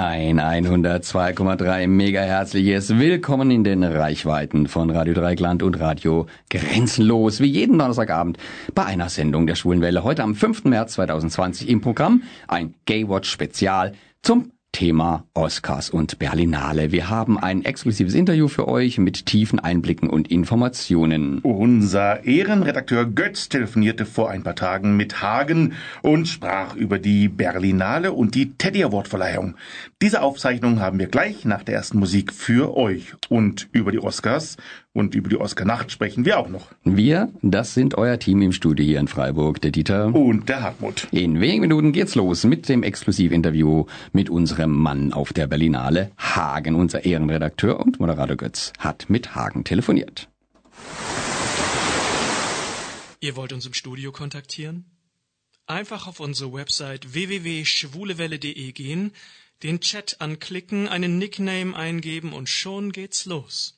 Ein 102,3 mega herzliches Willkommen in den Reichweiten von Radio Dreigland und Radio Grenzenlos, wie jeden Donnerstagabend bei einer Sendung der Schwulenwelle. Heute am 5. März 2020 im Programm ein Gaywatch Spezial zum Thema Oscars und Berlinale. Wir haben ein exklusives Interview für euch mit tiefen Einblicken und Informationen. Unser Ehrenredakteur Götz telefonierte vor ein paar Tagen mit Hagen und sprach über die Berlinale und die Teddy Award Verleihung. Diese Aufzeichnung haben wir gleich nach der ersten Musik für euch und über die Oscars und über die Oscar-Nacht sprechen wir auch noch. Wir, das sind euer Team im Studio hier in Freiburg, der Dieter und der Hartmut. In wenigen Minuten geht's los mit dem Exklusivinterview mit unserem Mann auf der Berlinale, Hagen. Unser Ehrenredakteur und Moderator Götz hat mit Hagen telefoniert. Ihr wollt uns im Studio kontaktieren? Einfach auf unsere Website www.schwulewelle.de gehen, den Chat anklicken, einen Nickname eingeben und schon geht's los.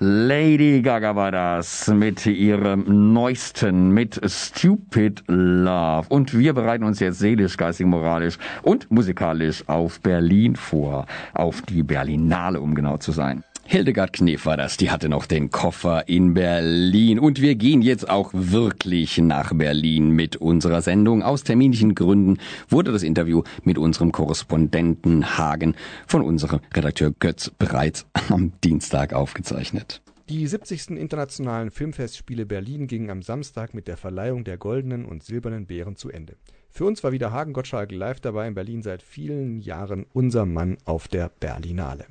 Lady Gaga war das mit ihrem neuesten, mit Stupid Love. Und wir bereiten uns jetzt seelisch, geistig, moralisch und musikalisch auf Berlin vor. Auf die Berlinale, um genau zu sein. Hildegard Knef war das, die hatte noch den Koffer in Berlin. Und wir gehen jetzt auch wirklich nach Berlin mit unserer Sendung. Aus terminlichen Gründen wurde das Interview mit unserem Korrespondenten Hagen von unserem Redakteur Götz bereits am Dienstag aufgezeichnet. Die 70. Internationalen Filmfestspiele Berlin gingen am Samstag mit der Verleihung der goldenen und silbernen Bären zu Ende. Für uns war wieder Hagen Gottschalk live dabei in Berlin seit vielen Jahren unser Mann auf der Berlinale.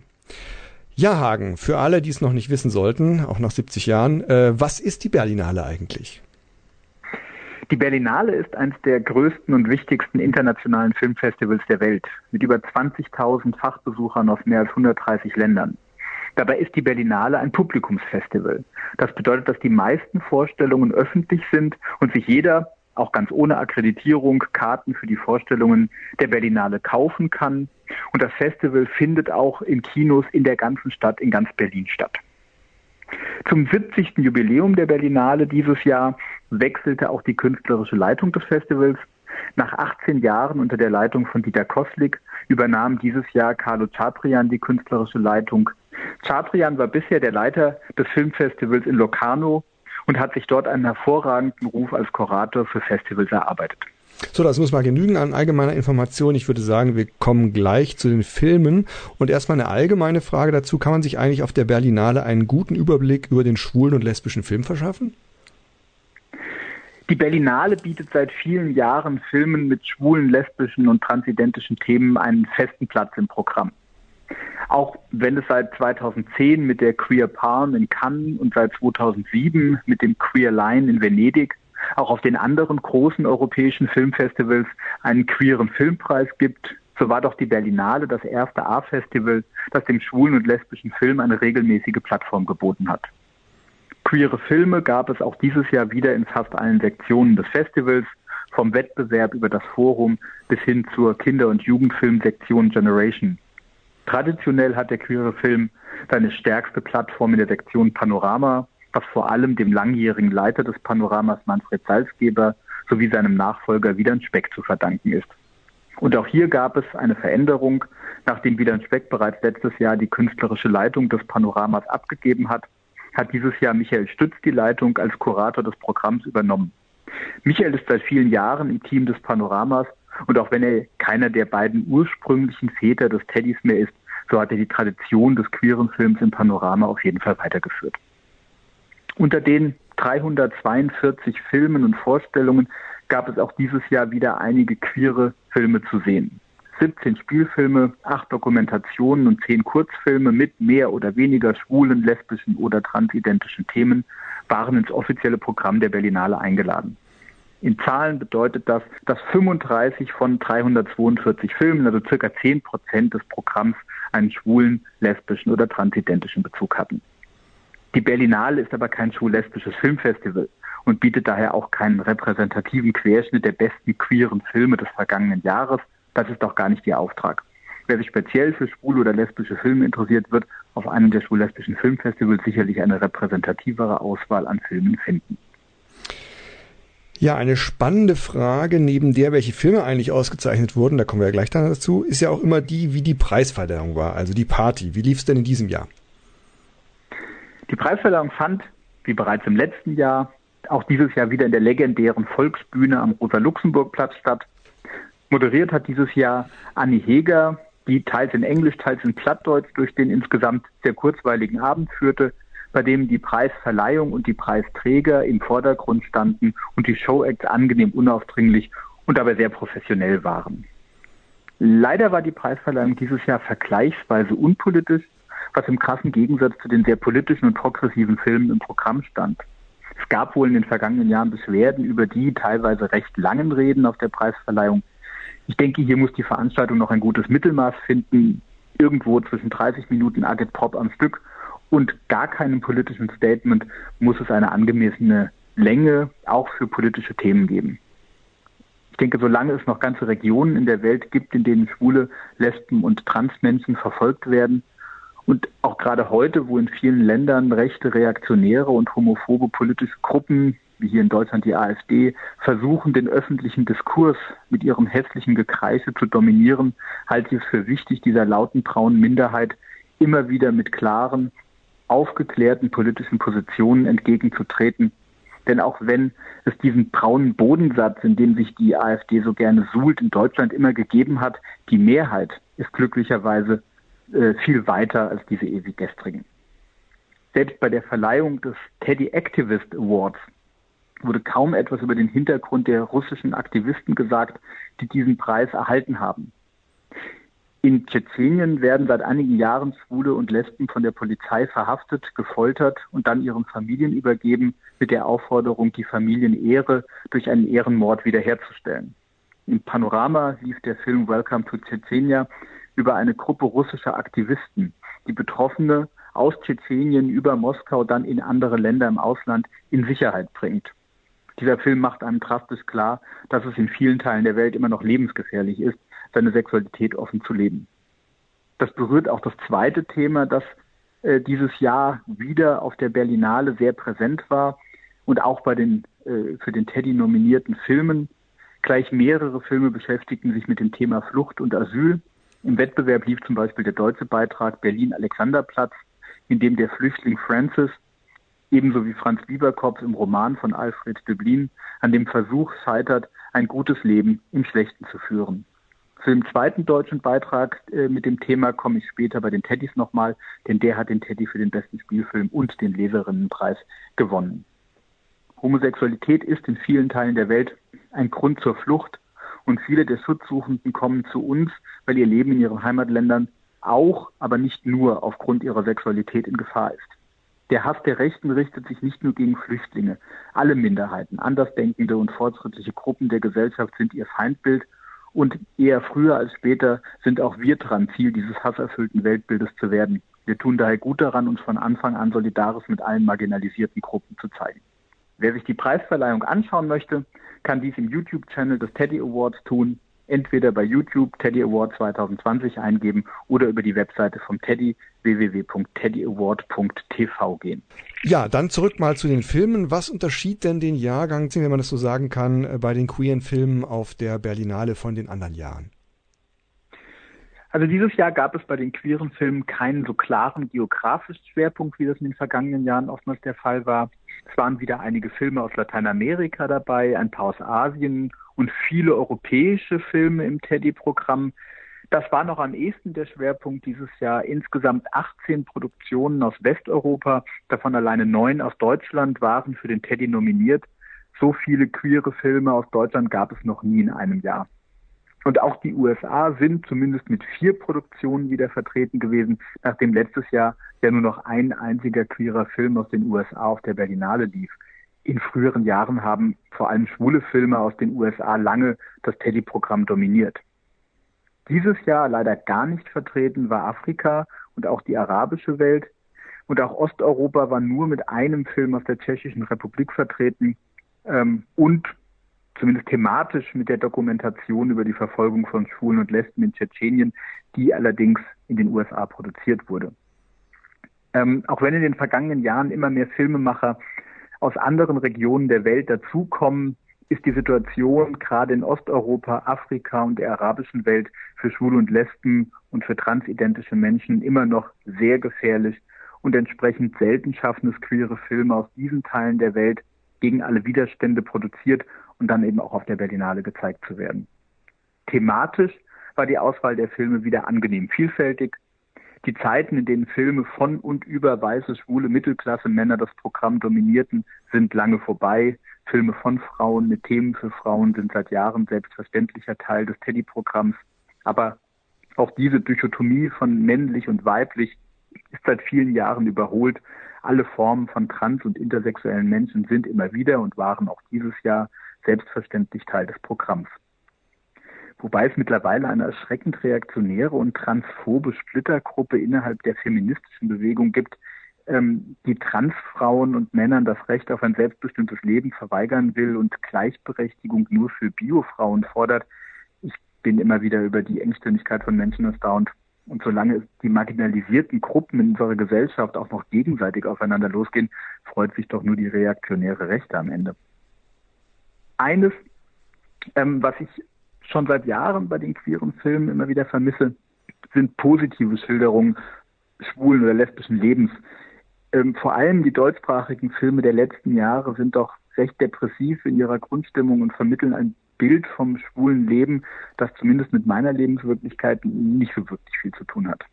Ja, Hagen, für alle, die es noch nicht wissen sollten, auch nach 70 Jahren, äh, was ist die Berlinale eigentlich? Die Berlinale ist eines der größten und wichtigsten internationalen Filmfestivals der Welt mit über 20.000 Fachbesuchern aus mehr als 130 Ländern. Dabei ist die Berlinale ein Publikumsfestival. Das bedeutet, dass die meisten Vorstellungen öffentlich sind und sich jeder, auch ganz ohne Akkreditierung, Karten für die Vorstellungen der Berlinale kaufen kann. Und das Festival findet auch in Kinos in der ganzen Stadt, in ganz Berlin statt. Zum 70. Jubiläum der Berlinale dieses Jahr wechselte auch die künstlerische Leitung des Festivals. Nach 18 Jahren unter der Leitung von Dieter Koslik übernahm dieses Jahr Carlo Chatrian die künstlerische Leitung. Chatrian war bisher der Leiter des Filmfestivals in Locarno und hat sich dort einen hervorragenden Ruf als Kurator für Festivals erarbeitet. So, das muss mal genügen an allgemeiner Information. Ich würde sagen, wir kommen gleich zu den Filmen. Und erstmal eine allgemeine Frage dazu. Kann man sich eigentlich auf der Berlinale einen guten Überblick über den schwulen und lesbischen Film verschaffen? Die Berlinale bietet seit vielen Jahren Filmen mit schwulen, lesbischen und transidentischen Themen einen festen Platz im Programm. Auch wenn es seit 2010 mit der Queer Palm in Cannes und seit 2007 mit dem Queer Line in Venedig auch auf den anderen großen europäischen Filmfestivals einen queeren Filmpreis gibt, so war doch die Berlinale das erste A-Festival, das dem schwulen und lesbischen Film eine regelmäßige Plattform geboten hat. Queere Filme gab es auch dieses Jahr wieder in fast allen Sektionen des Festivals, vom Wettbewerb über das Forum bis hin zur Kinder- und Jugendfilmsektion Generation. Traditionell hat der queere Film seine stärkste Plattform in der Sektion Panorama, was vor allem dem langjährigen Leiter des Panoramas Manfred Salzgeber sowie seinem Nachfolger Wiedern Speck zu verdanken ist. Und auch hier gab es eine Veränderung, nachdem Wiedern Speck bereits letztes Jahr die künstlerische Leitung des Panoramas abgegeben hat, hat dieses Jahr Michael Stütz die Leitung als Kurator des Programms übernommen. Michael ist seit vielen Jahren im Team des Panoramas und auch wenn er keiner der beiden ursprünglichen Väter des Teddys mehr ist, so hat er die Tradition des queeren Films im Panorama auf jeden Fall weitergeführt. Unter den 342 Filmen und Vorstellungen gab es auch dieses Jahr wieder einige queere Filme zu sehen. 17 Spielfilme, 8 Dokumentationen und 10 Kurzfilme mit mehr oder weniger schwulen, lesbischen oder transidentischen Themen waren ins offizielle Programm der Berlinale eingeladen. In Zahlen bedeutet das, dass 35 von 342 Filmen, also circa 10 Prozent des Programms, einen schwulen, lesbischen oder transidentischen Bezug hatten. Die Berlinale ist aber kein schwul-lesbisches Filmfestival und bietet daher auch keinen repräsentativen Querschnitt der besten queeren Filme des vergangenen Jahres. Das ist doch gar nicht ihr Auftrag. Wer sich speziell für schwule oder lesbische Filme interessiert, wird auf einem der schwul-lesbischen Filmfestivals sicherlich eine repräsentativere Auswahl an Filmen finden. Ja, eine spannende Frage, neben der, welche Filme eigentlich ausgezeichnet wurden, da kommen wir ja gleich dann dazu, ist ja auch immer die, wie die Preisverleihung war, also die Party. Wie lief es denn in diesem Jahr? Die Preisverleihung fand, wie bereits im letzten Jahr, auch dieses Jahr wieder in der legendären Volksbühne am Rosa-Luxemburg-Platz statt. Moderiert hat dieses Jahr Annie Heger, die teils in Englisch, teils in Plattdeutsch durch den insgesamt sehr kurzweiligen Abend führte, bei dem die Preisverleihung und die Preisträger im Vordergrund standen und die Showacts angenehm unaufdringlich und dabei sehr professionell waren. Leider war die Preisverleihung dieses Jahr vergleichsweise unpolitisch, was im krassen Gegensatz zu den sehr politischen und progressiven Filmen im Programm stand. Es gab wohl in den vergangenen Jahren Beschwerden über die teilweise recht langen Reden auf der Preisverleihung, ich denke, hier muss die Veranstaltung noch ein gutes Mittelmaß finden, irgendwo zwischen 30 Minuten Agit Pop am Stück und gar keinem politischen Statement muss es eine angemessene Länge auch für politische Themen geben. Ich denke, solange es noch ganze Regionen in der Welt gibt, in denen schwule, Lesben und Transmenschen verfolgt werden, und auch gerade heute, wo in vielen Ländern rechte, reaktionäre und homophobe politische Gruppen wie hier in Deutschland die AfD, versuchen, den öffentlichen Diskurs mit ihrem hässlichen Gekreise zu dominieren, halte ich es für wichtig, dieser lauten braunen Minderheit immer wieder mit klaren, aufgeklärten politischen Positionen entgegenzutreten. Denn auch wenn es diesen braunen Bodensatz, in dem sich die AfD so gerne suhlt, in Deutschland immer gegeben hat, die Mehrheit ist glücklicherweise äh, viel weiter als diese ewig gestrigen. Selbst bei der Verleihung des Teddy Activist Awards wurde kaum etwas über den Hintergrund der russischen Aktivisten gesagt, die diesen Preis erhalten haben. In Tschetschenien werden seit einigen Jahren Schwule und Lesben von der Polizei verhaftet, gefoltert und dann ihren Familien übergeben, mit der Aufforderung, die Familienehre durch einen Ehrenmord wiederherzustellen. Im Panorama lief der Film Welcome to Tschetschenia über eine Gruppe russischer Aktivisten, die Betroffene aus Tschetschenien über Moskau dann in andere Länder im Ausland in Sicherheit bringt. Dieser Film macht einem drastisch klar, dass es in vielen Teilen der Welt immer noch lebensgefährlich ist, seine Sexualität offen zu leben. Das berührt auch das zweite Thema, das äh, dieses Jahr wieder auf der Berlinale sehr präsent war und auch bei den äh, für den Teddy nominierten Filmen. Gleich mehrere Filme beschäftigten sich mit dem Thema Flucht und Asyl. Im Wettbewerb lief zum Beispiel der deutsche Beitrag Berlin Alexanderplatz, in dem der Flüchtling Francis ebenso wie Franz Lieberkopf im Roman von Alfred Döblin an dem Versuch scheitert, ein gutes Leben im Schlechten zu führen. Zu dem zweiten deutschen Beitrag äh, mit dem Thema komme ich später bei den Teddys nochmal, denn der hat den Teddy für den besten Spielfilm und den Leserinnenpreis gewonnen. Homosexualität ist in vielen Teilen der Welt ein Grund zur Flucht und viele der Schutzsuchenden kommen zu uns, weil ihr Leben in ihren Heimatländern auch, aber nicht nur aufgrund ihrer Sexualität in Gefahr ist. Der Hass der Rechten richtet sich nicht nur gegen Flüchtlinge. Alle Minderheiten, andersdenkende und fortschrittliche Gruppen der Gesellschaft sind ihr Feindbild und eher früher als später sind auch wir dran, Ziel dieses hasserfüllten Weltbildes zu werden. Wir tun daher gut daran, uns von Anfang an solidarisch mit allen marginalisierten Gruppen zu zeigen. Wer sich die Preisverleihung anschauen möchte, kann dies im YouTube-Channel des Teddy Awards tun entweder bei YouTube Teddy Award 2020 eingeben oder über die Webseite vom Teddy www.teddyaward.tv gehen. Ja, dann zurück mal zu den Filmen. Was unterschied denn den Jahrgang, wenn man das so sagen kann, äh, bei den queeren Filmen auf der Berlinale von den anderen Jahren? Also dieses Jahr gab es bei den queeren Filmen keinen so klaren geografischen Schwerpunkt, wie das in den vergangenen Jahren oftmals der Fall war. Es waren wieder einige Filme aus Lateinamerika dabei, ein paar aus Asien und viele europäische Filme im Teddy-Programm. Das war noch am ehesten der Schwerpunkt dieses Jahr. Insgesamt 18 Produktionen aus Westeuropa, davon alleine neun aus Deutschland waren für den Teddy nominiert. So viele queere Filme aus Deutschland gab es noch nie in einem Jahr. Und auch die USA sind zumindest mit vier Produktionen wieder vertreten gewesen, nachdem letztes Jahr ja nur noch ein einziger queerer Film aus den USA auf der Berlinale lief in früheren Jahren haben vor allem schwule Filme aus den USA lange das Teddy-Programm dominiert. Dieses Jahr leider gar nicht vertreten war Afrika und auch die arabische Welt. Und auch Osteuropa war nur mit einem Film aus der Tschechischen Republik vertreten. ähm, und zumindest thematisch mit der Dokumentation über die Verfolgung von Schwulen und Lesben in Tschetschenien, die allerdings in den USA produziert wurde. Ähm, auch wenn in den vergangenen Jahren immer mehr Filmemacher aus anderen Regionen der Welt dazukommen, ist die Situation gerade in Osteuropa, Afrika und der arabischen Welt für Schwule und Lesben und für transidentische Menschen immer noch sehr gefährlich und entsprechend selten schaffen es queere Filme aus diesen Teilen der Welt gegen alle Widerstände produziert und dann eben auch auf der Berlinale gezeigt zu werden. Thematisch war die Auswahl der Filme wieder angenehm vielfältig. Die Zeiten, in denen Filme von und über weiße, schwule Mittelklasse Männer das Programm dominierten, sind lange vorbei. Filme von Frauen mit Themen für Frauen sind seit Jahren selbstverständlicher Teil des Teddy-Programms. Aber auch diese Dichotomie von männlich und weiblich ist seit vielen Jahren überholt. Alle Formen von trans- und intersexuellen Menschen sind immer wieder und waren auch dieses Jahr selbstverständlich Teil des Programms. Wobei es mittlerweile eine erschreckend reaktionäre und transphobe Splittergruppe innerhalb der feministischen Bewegung gibt, ähm, die Transfrauen und Männern das Recht auf ein selbstbestimmtes Leben verweigern will und Gleichberechtigung nur für Biofrauen fordert. Ich bin immer wieder über die Engstirnigkeit von Menschen erstaunt. Und solange die marginalisierten Gruppen in unserer Gesellschaft auch noch gegenseitig aufeinander losgehen, freut sich doch nur die reaktionäre Rechte am Ende. Eines, ähm, was ich schon seit Jahren bei den queeren Filmen immer wieder vermisse, sind positive Schilderungen schwulen oder lesbischen Lebens. Ähm, vor allem die deutschsprachigen Filme der letzten Jahre sind doch recht depressiv in ihrer Grundstimmung und vermitteln ein Bild vom schwulen Leben, das zumindest mit meiner Lebenswirklichkeit nicht so wirklich viel zu tun hat.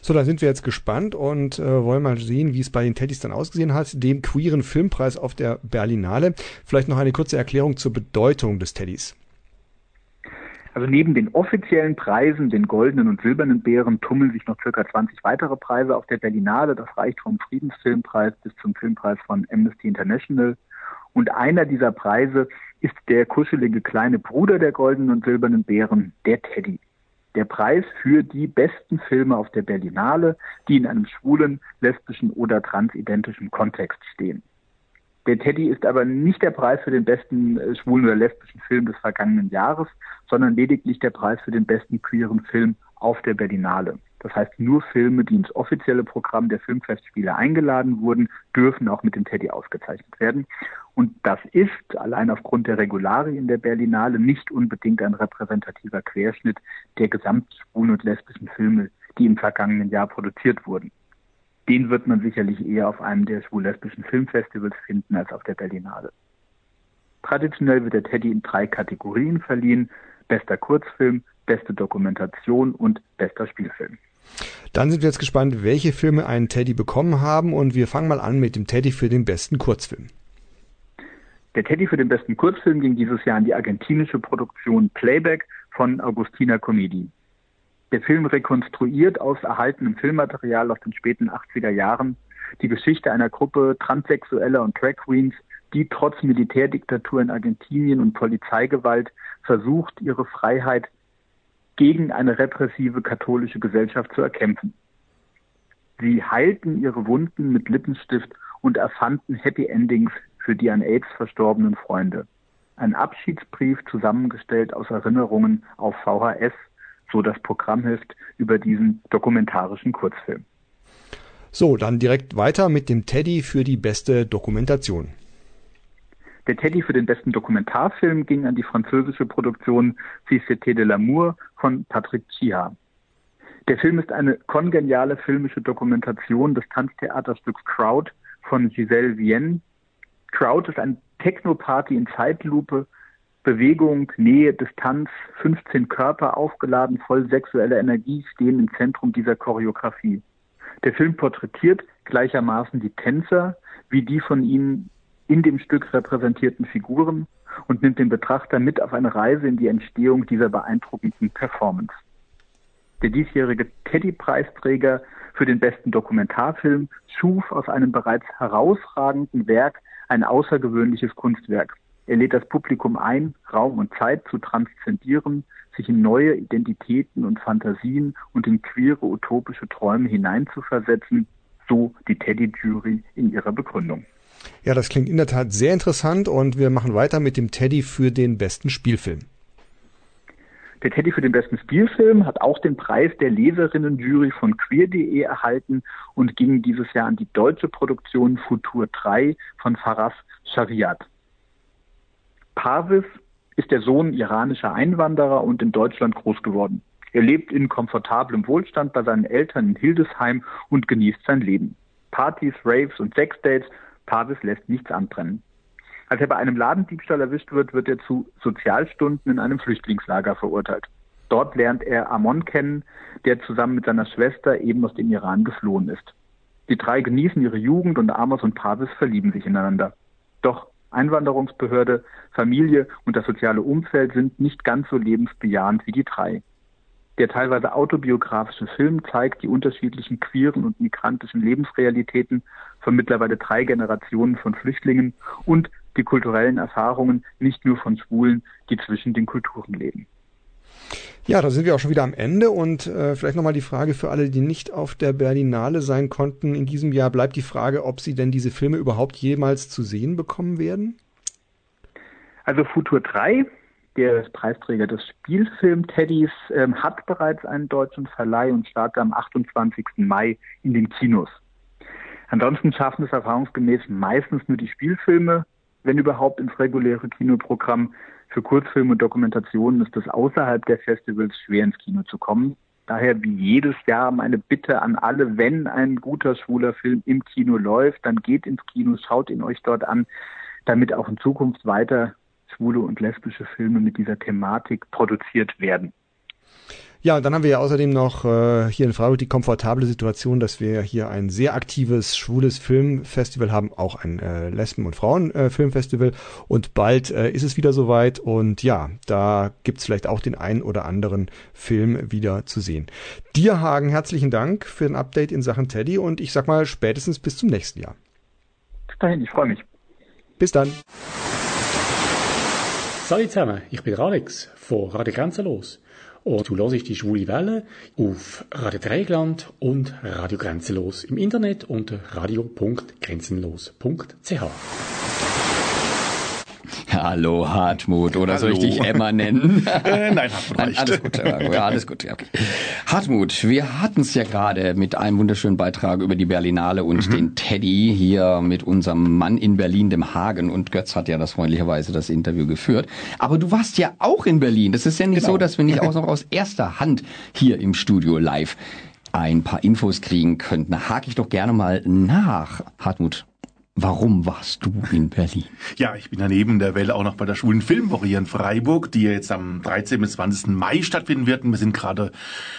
So, dann sind wir jetzt gespannt und äh, wollen mal sehen, wie es bei den Teddys dann ausgesehen hat, dem queeren Filmpreis auf der Berlinale. Vielleicht noch eine kurze Erklärung zur Bedeutung des Teddys. Also neben den offiziellen Preisen, den goldenen und silbernen Bären, tummeln sich noch circa 20 weitere Preise auf der Berlinale. Das reicht vom Friedensfilmpreis bis zum Filmpreis von Amnesty International. Und einer dieser Preise ist der kuschelige kleine Bruder der goldenen und silbernen Bären, der Teddy. Der Preis für die besten Filme auf der Berlinale, die in einem schwulen, lesbischen oder transidentischen Kontext stehen. Der Teddy ist aber nicht der Preis für den besten äh, schwulen oder lesbischen Film des vergangenen Jahres, sondern lediglich der Preis für den besten queeren Film auf der Berlinale. Das heißt, nur Filme, die ins offizielle Programm der Filmfestspiele eingeladen wurden, dürfen auch mit dem Teddy ausgezeichnet werden. Und das ist allein aufgrund der Regularien der Berlinale nicht unbedingt ein repräsentativer Querschnitt der gesamten schwulen und lesbischen Filme, die im vergangenen Jahr produziert wurden den wird man sicherlich eher auf einem der schwul-lesbischen Filmfestivals finden als auf der Berlinale. Traditionell wird der Teddy in drei Kategorien verliehen. Bester Kurzfilm, beste Dokumentation und bester Spielfilm. Dann sind wir jetzt gespannt, welche Filme einen Teddy bekommen haben und wir fangen mal an mit dem Teddy für den besten Kurzfilm. Der Teddy für den besten Kurzfilm ging dieses Jahr an die argentinische Produktion Playback von Agustina Comedi. Der Film rekonstruiert aus erhaltenem Filmmaterial aus den späten 80er Jahren die Geschichte einer Gruppe Transsexueller und Drag Queens, die trotz Militärdiktatur in Argentinien und Polizeigewalt versucht, ihre Freiheit gegen eine repressive katholische Gesellschaft zu erkämpfen. Sie heilten ihre Wunden mit Lippenstift und erfanden Happy Endings für die an AIDS verstorbenen Freunde. Ein Abschiedsbrief zusammengestellt aus Erinnerungen auf VHS so das Programmheft über diesen dokumentarischen Kurzfilm. So, dann direkt weiter mit dem Teddy für die beste Dokumentation. Der Teddy für den besten Dokumentarfilm ging an die französische Produktion Société de l'amour von Patrick Chia. Der Film ist eine kongeniale filmische Dokumentation des Tanztheaterstücks Crowd von Giselle Vienne. Crowd ist ein Techno-Party in Zeitlupe, Bewegung, Nähe, Distanz, 15 Körper aufgeladen, voll sexueller Energie stehen im Zentrum dieser Choreografie. Der Film porträtiert gleichermaßen die Tänzer wie die von ihnen in dem Stück repräsentierten Figuren und nimmt den Betrachter mit auf eine Reise in die Entstehung dieser beeindruckenden Performance. Der diesjährige Teddy-Preisträger für den besten Dokumentarfilm schuf aus einem bereits herausragenden Werk ein außergewöhnliches Kunstwerk. Er lädt das Publikum ein, Raum und Zeit zu transzendieren, sich in neue Identitäten und Fantasien und in queere utopische Träume hineinzuversetzen, so die Teddy-Jury in ihrer Begründung. Ja, das klingt in der Tat sehr interessant und wir machen weiter mit dem Teddy für den besten Spielfilm. Der Teddy für den besten Spielfilm hat auch den Preis der Leserinnenjury von queer.de erhalten und ging dieses Jahr an die deutsche Produktion Futur 3 von Faras Shariat. Parvis ist der Sohn iranischer Einwanderer und in Deutschland groß geworden. Er lebt in komfortablem Wohlstand bei seinen Eltern in Hildesheim und genießt sein Leben. Partys, Raves und Sexdates, Parvis lässt nichts anbrennen. Als er bei einem Ladendiebstahl erwischt wird, wird er zu Sozialstunden in einem Flüchtlingslager verurteilt. Dort lernt er Amon kennen, der zusammen mit seiner Schwester eben aus dem Iran geflohen ist. Die drei genießen ihre Jugend und Amos und Parvis verlieben sich ineinander. Doch Einwanderungsbehörde, Familie und das soziale Umfeld sind nicht ganz so lebensbejahend wie die drei. Der teilweise autobiografische Film zeigt die unterschiedlichen queeren und migrantischen Lebensrealitäten von mittlerweile drei Generationen von Flüchtlingen und die kulturellen Erfahrungen nicht nur von Schwulen, die zwischen den Kulturen leben. Ja, da sind wir auch schon wieder am Ende und äh, vielleicht nochmal die Frage für alle, die nicht auf der Berlinale sein konnten. In diesem Jahr bleibt die Frage, ob sie denn diese Filme überhaupt jemals zu sehen bekommen werden? Also Futur 3, der Preisträger des Spielfilm Teddys, ähm, hat bereits einen deutschen Verleih und startet am 28. Mai in den Kinos. Ansonsten schaffen es erfahrungsgemäß meistens nur die Spielfilme, wenn überhaupt ins reguläre Kinoprogramm. Für Kurzfilme und Dokumentationen ist es außerhalb der Festivals schwer ins Kino zu kommen. Daher wie jedes Jahr meine Bitte an alle, wenn ein guter schwuler Film im Kino läuft, dann geht ins Kino, schaut ihn euch dort an, damit auch in Zukunft weiter schwule und lesbische Filme mit dieser Thematik produziert werden. Ja, und dann haben wir ja außerdem noch äh, hier in Freiburg die komfortable Situation, dass wir hier ein sehr aktives schwules Filmfestival haben, auch ein äh, Lesben- und Frauenfilmfestival. Äh, und bald äh, ist es wieder soweit. Und ja, da gibt's vielleicht auch den einen oder anderen Film wieder zu sehen. Dir, Hagen, herzlichen Dank für ein Update in Sachen Teddy und ich sag mal spätestens bis zum nächsten Jahr. Bis dahin, ich freue mich. Bis dann. Salut zusammen, ich bin Alex von Radio Grenzenlos. Und du hörst die Schwule Welle auf Radio Dreigland und Radio Grenzenlos im Internet unter radio.grenzenlos.ch. Hallo Hartmut, oder Hallo. soll ich dich Emma nennen? äh, nein, Hartmut reicht. Alles gut, ja, alles gut. Okay. Hartmut, wir hatten es ja gerade mit einem wunderschönen Beitrag über die Berlinale und mhm. den Teddy hier mit unserem Mann in Berlin, dem Hagen. Und Götz hat ja das freundlicherweise das Interview geführt. Aber du warst ja auch in Berlin. Das ist ja nicht genau. so, dass wir nicht auch noch aus erster Hand hier im Studio live ein paar Infos kriegen könnten. Hake ich doch gerne mal nach, Hartmut. Warum warst du in Berlin? Ja, ich bin daneben der Welle auch noch bei der Schwulen Filmwoche hier in Freiburg, die jetzt am 13. bis 20. Mai stattfinden wird. Und wir sind gerade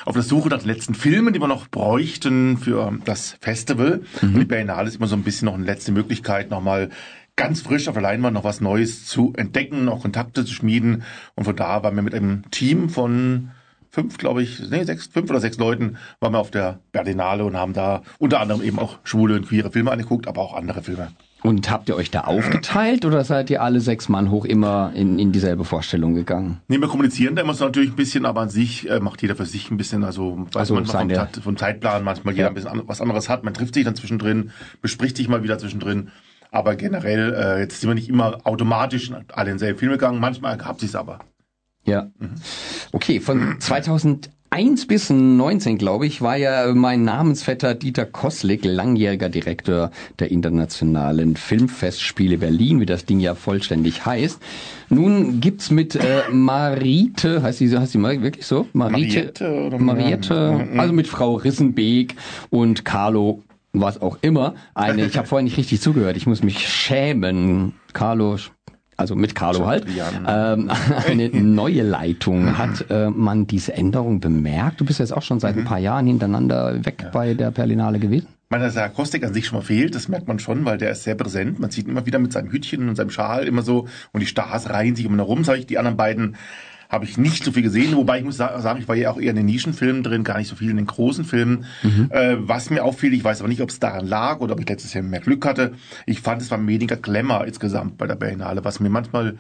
auf der Suche nach den letzten Filmen, die wir noch bräuchten für das Festival. Mhm. Und die Berlinale ist immer so ein bisschen noch eine letzte Möglichkeit, nochmal ganz frisch auf der Leinwand noch was Neues zu entdecken, noch Kontakte zu schmieden. Und von da waren wir mit einem Team von fünf, glaube ich, nee, sechs, fünf oder sechs Leuten waren wir auf der Berlinale und haben da unter anderem eben auch schwule und queere Filme angeguckt, aber auch andere Filme. Und habt ihr euch da aufgeteilt oder seid ihr alle sechs Mann hoch immer in, in dieselbe Vorstellung gegangen? Nee, wir kommunizieren da immer so natürlich ein bisschen, aber an sich äh, macht jeder für sich ein bisschen, also weiß also man vom, Tat, vom Zeitplan manchmal jeder ja. ein bisschen an, was anderes hat. Man trifft sich dann zwischendrin, bespricht sich mal wieder zwischendrin. Aber generell, äh, jetzt sind wir nicht immer automatisch alle in selben Film gegangen, manchmal ergab sich aber. Ja. Okay, von 2001 bis 19, glaube ich, war ja mein Namensvetter Dieter Koslik langjähriger Direktor der Internationalen Filmfestspiele Berlin, wie das Ding ja vollständig heißt. Nun gibt's mit äh, Marite, heißt sie, heißt sie wirklich so? Marite, Mariette, Mariette also mit Frau Rissenbeek und Carlo was auch immer, eine, ich habe vorhin nicht richtig zugehört, ich muss mich schämen. Carlo also mit Carlo halt, ähm, eine neue Leitung. Hat äh, man diese Änderung bemerkt? Du bist jetzt auch schon seit ein mhm. paar Jahren hintereinander weg ja. bei der Perlinale gewesen. Ich meine, dass der Akustik an sich schon mal fehlt, das merkt man schon, weil der ist sehr präsent. Man sieht ihn immer wieder mit seinem Hütchen und seinem Schal immer so und die Stars reihen sich immer herum, sage ich. Die anderen beiden habe ich nicht so viel gesehen, wobei ich muss sagen, ich war ja auch eher in den Nischenfilmen drin, gar nicht so viel in den großen Filmen. Mhm. Äh, was mir auffiel, ich weiß aber nicht, ob es daran lag oder ob ich letztes Jahr mehr Glück hatte. Ich fand, es war weniger Glamour insgesamt bei der Berlinale, was mir manchmal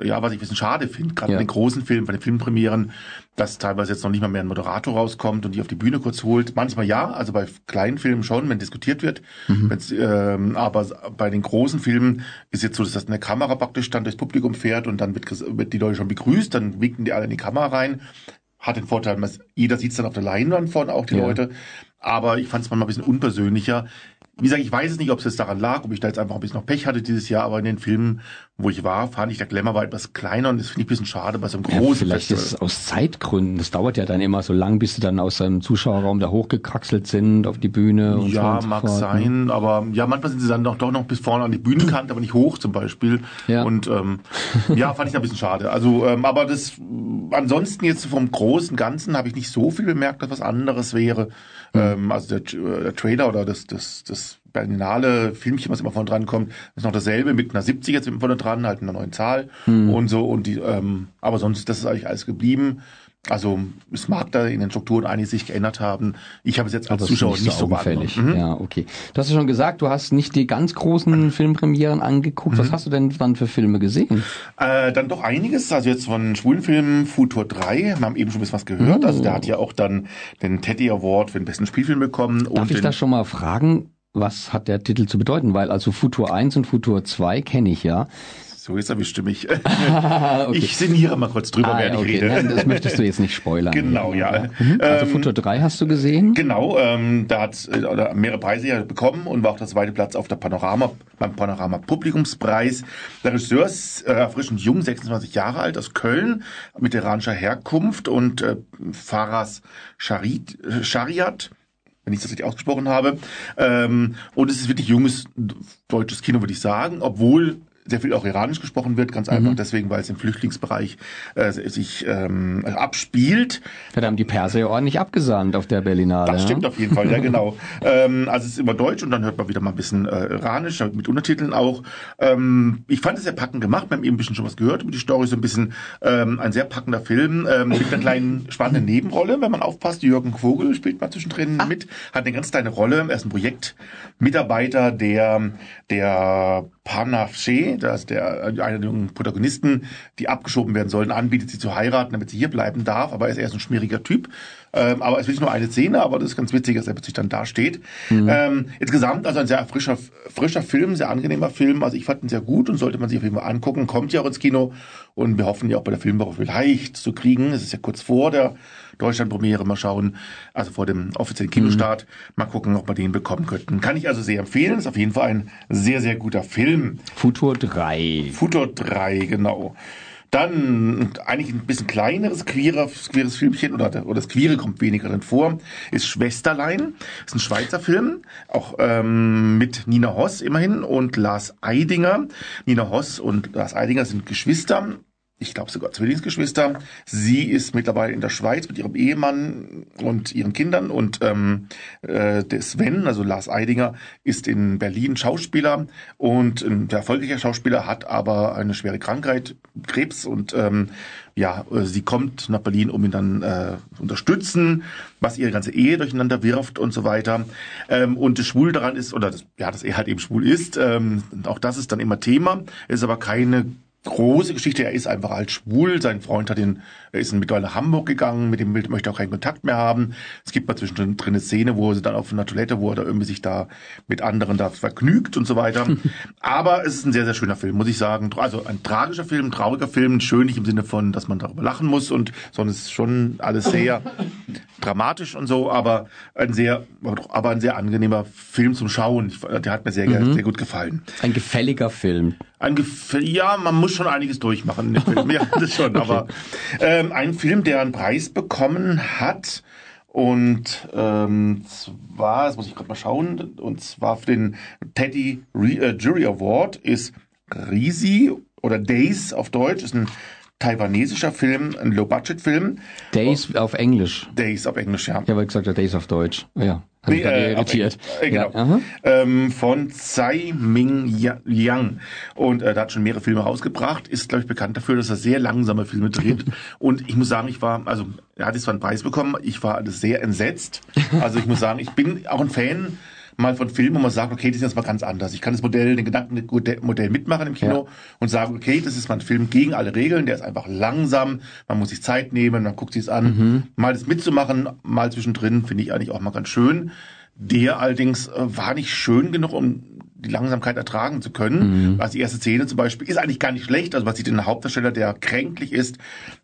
ja, was ich ein bisschen schade finde, gerade Ja. bei den großen Filmen, bei den Filmpremieren, dass teilweise jetzt noch nicht mal mehr ein Moderator rauskommt und die auf die Bühne kurz holt. Manchmal ja, also bei kleinen Filmen schon, wenn diskutiert wird. Mhm. Ähm, aber bei den großen Filmen ist jetzt so, dass eine Kamera praktisch dann durchs Publikum fährt und dann wird, wird die Leute schon begrüßt, dann winken die alle in die Kamera rein. Hat den Vorteil, dass jeder sieht es dann auf der Leinwand vorne, auch die Ja. Leute. Aber ich fand es manchmal ein bisschen unpersönlicher. Wie gesagt, ich weiß es nicht, ob es jetzt daran lag, ob ich da jetzt einfach ein bisschen noch Pech hatte dieses Jahr, aber in den Filmen, wo ich war, fand ich, der Glamour war etwas kleiner und das finde ich ein bisschen schade bei so einem Ja, großen vielleicht ist Festival. es aus Zeitgründen. Das dauert ja dann immer so lang, bis sie dann aus seinem Zuschauerraum da hochgekraxelt sind auf die Bühne und so Ja, so mag ne? sein, aber ja, manchmal sind sie dann doch, doch noch bis vorne an die Bühnenkante, aber nicht hoch zum Beispiel. Ja. Und ähm, ja, fand ich ein bisschen schade. Also, ähm, aber das ansonsten jetzt vom großen Ganzen habe ich nicht so viel bemerkt, dass was anderes wäre. Hm. Ähm, also der, äh, der Trailer oder das, das, das Berlinale Filmchen, was immer von dran kommt, ist noch dasselbe mit einer 70 jetzt vorne dran, halt einer neuen Zahl Hm. und so und die, ähm, aber sonst das ist eigentlich alles geblieben. Also es mag da in den Strukturen einiges sich geändert haben. Ich habe es jetzt als Aber es ist Zuschauer nicht so augenfällig. Mhm. Ja, okay. Du hast ja schon gesagt, du hast nicht die ganz großen Filmpremieren angeguckt. Mhm. Was hast du denn dann für Filme gesehen? Äh, dann doch einiges, also jetzt von schwulen Filmen Futur 3, wir haben eben schon ein bisschen was gehört, also der hat ja auch dann den Teddy Award für den besten Spielfilm bekommen. Darf ich da schon mal fragen, was hat der Titel zu bedeuten? Weil also Futur 1 und Futur 2 kenne ich ja. So, jetzt erwischte mich. okay. Ich sinniere mal kurz drüber, Ah, während okay. ich rede. Nein, das möchtest du jetzt nicht spoilern. Genau, ja. Mhm. Also Ähm, Futur 3 hast du gesehen? Genau, ähm, da hat äh, mehrere Preise ja bekommen und war auch der zweite Platz auf der Panorama beim Panorama Publikumspreis. Der Regisseur ist äh, frisch und jung, 26 Jahre alt, aus Köln, mit iranischer Herkunft und äh, Faras Sharit, äh, Shariat wenn ich das richtig ausgesprochen habe. Ähm, und es ist wirklich junges deutsches Kino, würde ich sagen, obwohl sehr viel auch iranisch gesprochen wird, ganz Mhm. einfach deswegen, weil es im Flüchtlingsbereich äh, sich ähm, abspielt. Ja, da haben die Perser ja ordentlich abgesandt auf der Berlinale. Das ja? stimmt auf jeden Fall, ja genau. ähm, also es ist immer Deutsch und dann hört man wieder mal ein bisschen äh, Iranisch, mit Untertiteln auch. Ähm, ich fand es sehr packend gemacht, wir haben eben ein bisschen schon was gehört über die Story, so ein bisschen ähm, ein sehr packender Film ähm, mit einer kleinen spannenden Nebenrolle, wenn man aufpasst. Jürgen Vogel spielt mal zwischendrin mit, hat eine ganz kleine Rolle, er ist ein Projektmitarbeiter der, der Panache, das ist der, einer der jungen Protagonisten, die abgeschoben werden sollen, anbietet, sie zu heiraten, damit sie hier bleiben darf, aber er ist eher so ein schmieriger Typ. Ähm, aber es ist nur eine Szene, aber das ist ganz witzig, dass er plötzlich dann da steht. Ähm, insgesamt also ein sehr frischer, frischer Film, sehr angenehmer Film. Also ich fand ihn sehr gut und sollte man sich auf jeden Fall angucken. Kommt ja auch ins Kino und wir hoffen ja auch bei der Filmwoche vielleicht zu kriegen. Es ist ja kurz vor der Deutschlandpremiere. Mal schauen, also vor dem offiziellen Kinostart. Mal gucken, ob wir den bekommen könnten. Kann ich also sehr empfehlen. Ist auf jeden Fall ein sehr, sehr guter Film. Futur 3. Futur 3, genau. Dann eigentlich ein bisschen kleineres, queeres, queeres Filmchen, oder, oder das Queere kommt weniger drin vor, ist Schwesterlein. Ist ein Schweizer Film, auch ähm, mit Nina Hoss immerhin und Lars Eidinger. Nina Hoss und Lars Eidinger sind Geschwister. Ich glaube sogar Zwillingsgeschwister. Sie ist mittlerweile in der Schweiz mit ihrem Ehemann und ihren Kindern und ähm, äh, der Sven, also Lars Eidinger, ist in Berlin Schauspieler und ein sehr erfolgreicher Schauspieler, hat aber eine schwere Krankheit, Krebs und ähm, ja, äh, sie kommt nach Berlin, um ihn dann äh, zu unterstützen, was ihre ganze Ehe durcheinander wirft und so weiter. Ähm, und das Schwul daran ist, oder das, ja, dass er halt eben schwul ist, ähm, auch das ist dann immer Thema, ist aber keine große Geschichte. Er ist einfach halt schwul. Sein Freund hat ihn, er ist mittlerweile nach Hamburg gegangen, mit dem möchte er auch keinen Kontakt mehr haben. Es gibt mal zwischendrin drin eine Szene, wo sie dann auf einer Toilette, wo er da irgendwie sich da mit anderen da vergnügt und so weiter. Aber es ist ein sehr, sehr schöner Film, muss ich sagen. Also ein tragischer Film, ein trauriger Film, schön nicht im Sinne von, dass man darüber lachen muss und, sondern es ist schon alles sehr dramatisch und so, aber ein sehr, aber ein sehr angenehmer Film zum Schauen. Der hat mir sehr, sehr gut gefallen. Ein gefälliger Film. Ein Gef ja, man muss schon einiges durchmachen in dem Film. Ja, das schon. Aber ähm, ein Film, der einen Preis bekommen hat. Und ähm, zwar, das muss ich gerade mal schauen, und zwar für den Teddy Re äh, Jury Award ist Risi oder Days auf Deutsch, ist ein taiwanesischer Film, ein Low-Budget-Film. Days auf Englisch. Days auf Englisch, ja. Ich habe gesagt, der Days auf Deutsch. Ja. Hat Nee, äh, irritiert. Englisch. Äh, genau. Ja, ähm, von Tsai Ming Ya- Liang. Und äh, da hat schon mehrere Filme rausgebracht. Ist, glaube ich, bekannt dafür, dass er sehr langsame Filme dreht. Und ich muss sagen, ich war, also er hat jetzt zwar einen Preis bekommen, ich war sehr entsetzt. Also ich muss sagen, ich bin auch ein Fan mal von Filmen, wo man sagt, okay, die sind jetzt mal ganz anders. Ich kann das Modell, den Gedankenmodell mitmachen im Kino ja. und sagen, okay, das ist mal ein Film gegen alle Regeln, der ist einfach langsam, man muss sich Zeit nehmen, man guckt sich es an. Mhm. Mal das mitzumachen, mal zwischendrin, finde ich eigentlich auch mal ganz schön. Der allerdings äh, war nicht schön genug, um die Langsamkeit ertragen zu können. Mhm. Also die erste Szene zum Beispiel ist eigentlich gar nicht schlecht. Also man sieht den Hauptdarsteller, der kränklich ist.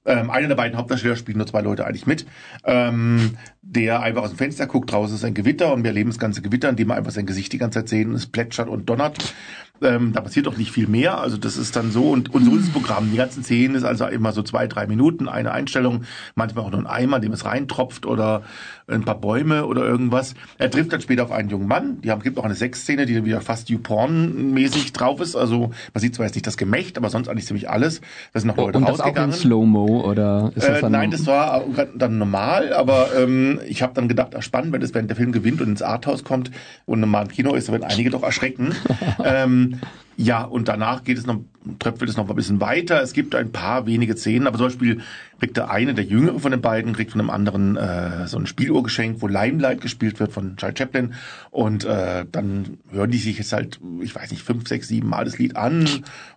Ähm, einer der beiden Hauptdarsteller spielen nur zwei Leute eigentlich mit. Ähm, der einfach aus dem Fenster guckt, draußen ist ein Gewitter und wir erleben das ganze Gewitter, indem wir einfach sein Gesicht die ganze Zeit sehen und es plätschert und donnert. Ähm, da passiert auch nicht viel mehr. Also das ist dann so. Und, und so ist das Programm. Die ganzen Szenen ist also immer so zwei, drei Minuten, eine Einstellung, manchmal auch nur ein Eimer, in dem es reintropft oder ein paar Bäume oder irgendwas. Er trifft dann später auf einen jungen Mann. Die haben, gibt auch eine Sexszene, die wieder fast YouPorn-mäßig drauf ist. Also man sieht zwar jetzt nicht das Gemächt, aber sonst eigentlich ziemlich alles. Da sind noch Leute und rausgegangen. Das auch in Slow-Mo oder ist das äh, Nein, das war dann normal, aber ähm, ich habe dann gedacht, ach, spannend, wenn das wenn der Film gewinnt und ins Arthouse kommt und normal im Kino ist, dann werden einige doch erschrecken. ähm, ja, und danach geht es noch, tröpfelt es noch ein bisschen weiter. Es gibt ein paar wenige Szenen, aber zum Beispiel kriegt der eine, der Jüngere von den beiden, kriegt von einem anderen äh, so ein Spieluhr geschenkt, wo Limelight gespielt wird von Charlie Chaplin. Und äh, dann hören die sich jetzt halt, ich weiß nicht, fünf, sechs, sieben Mal das Lied an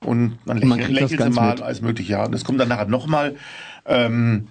und dann lächeln, lächeln sie mal, mit. alles mögliche. Ja, und es kommt dann nachher nochmal. Ähm,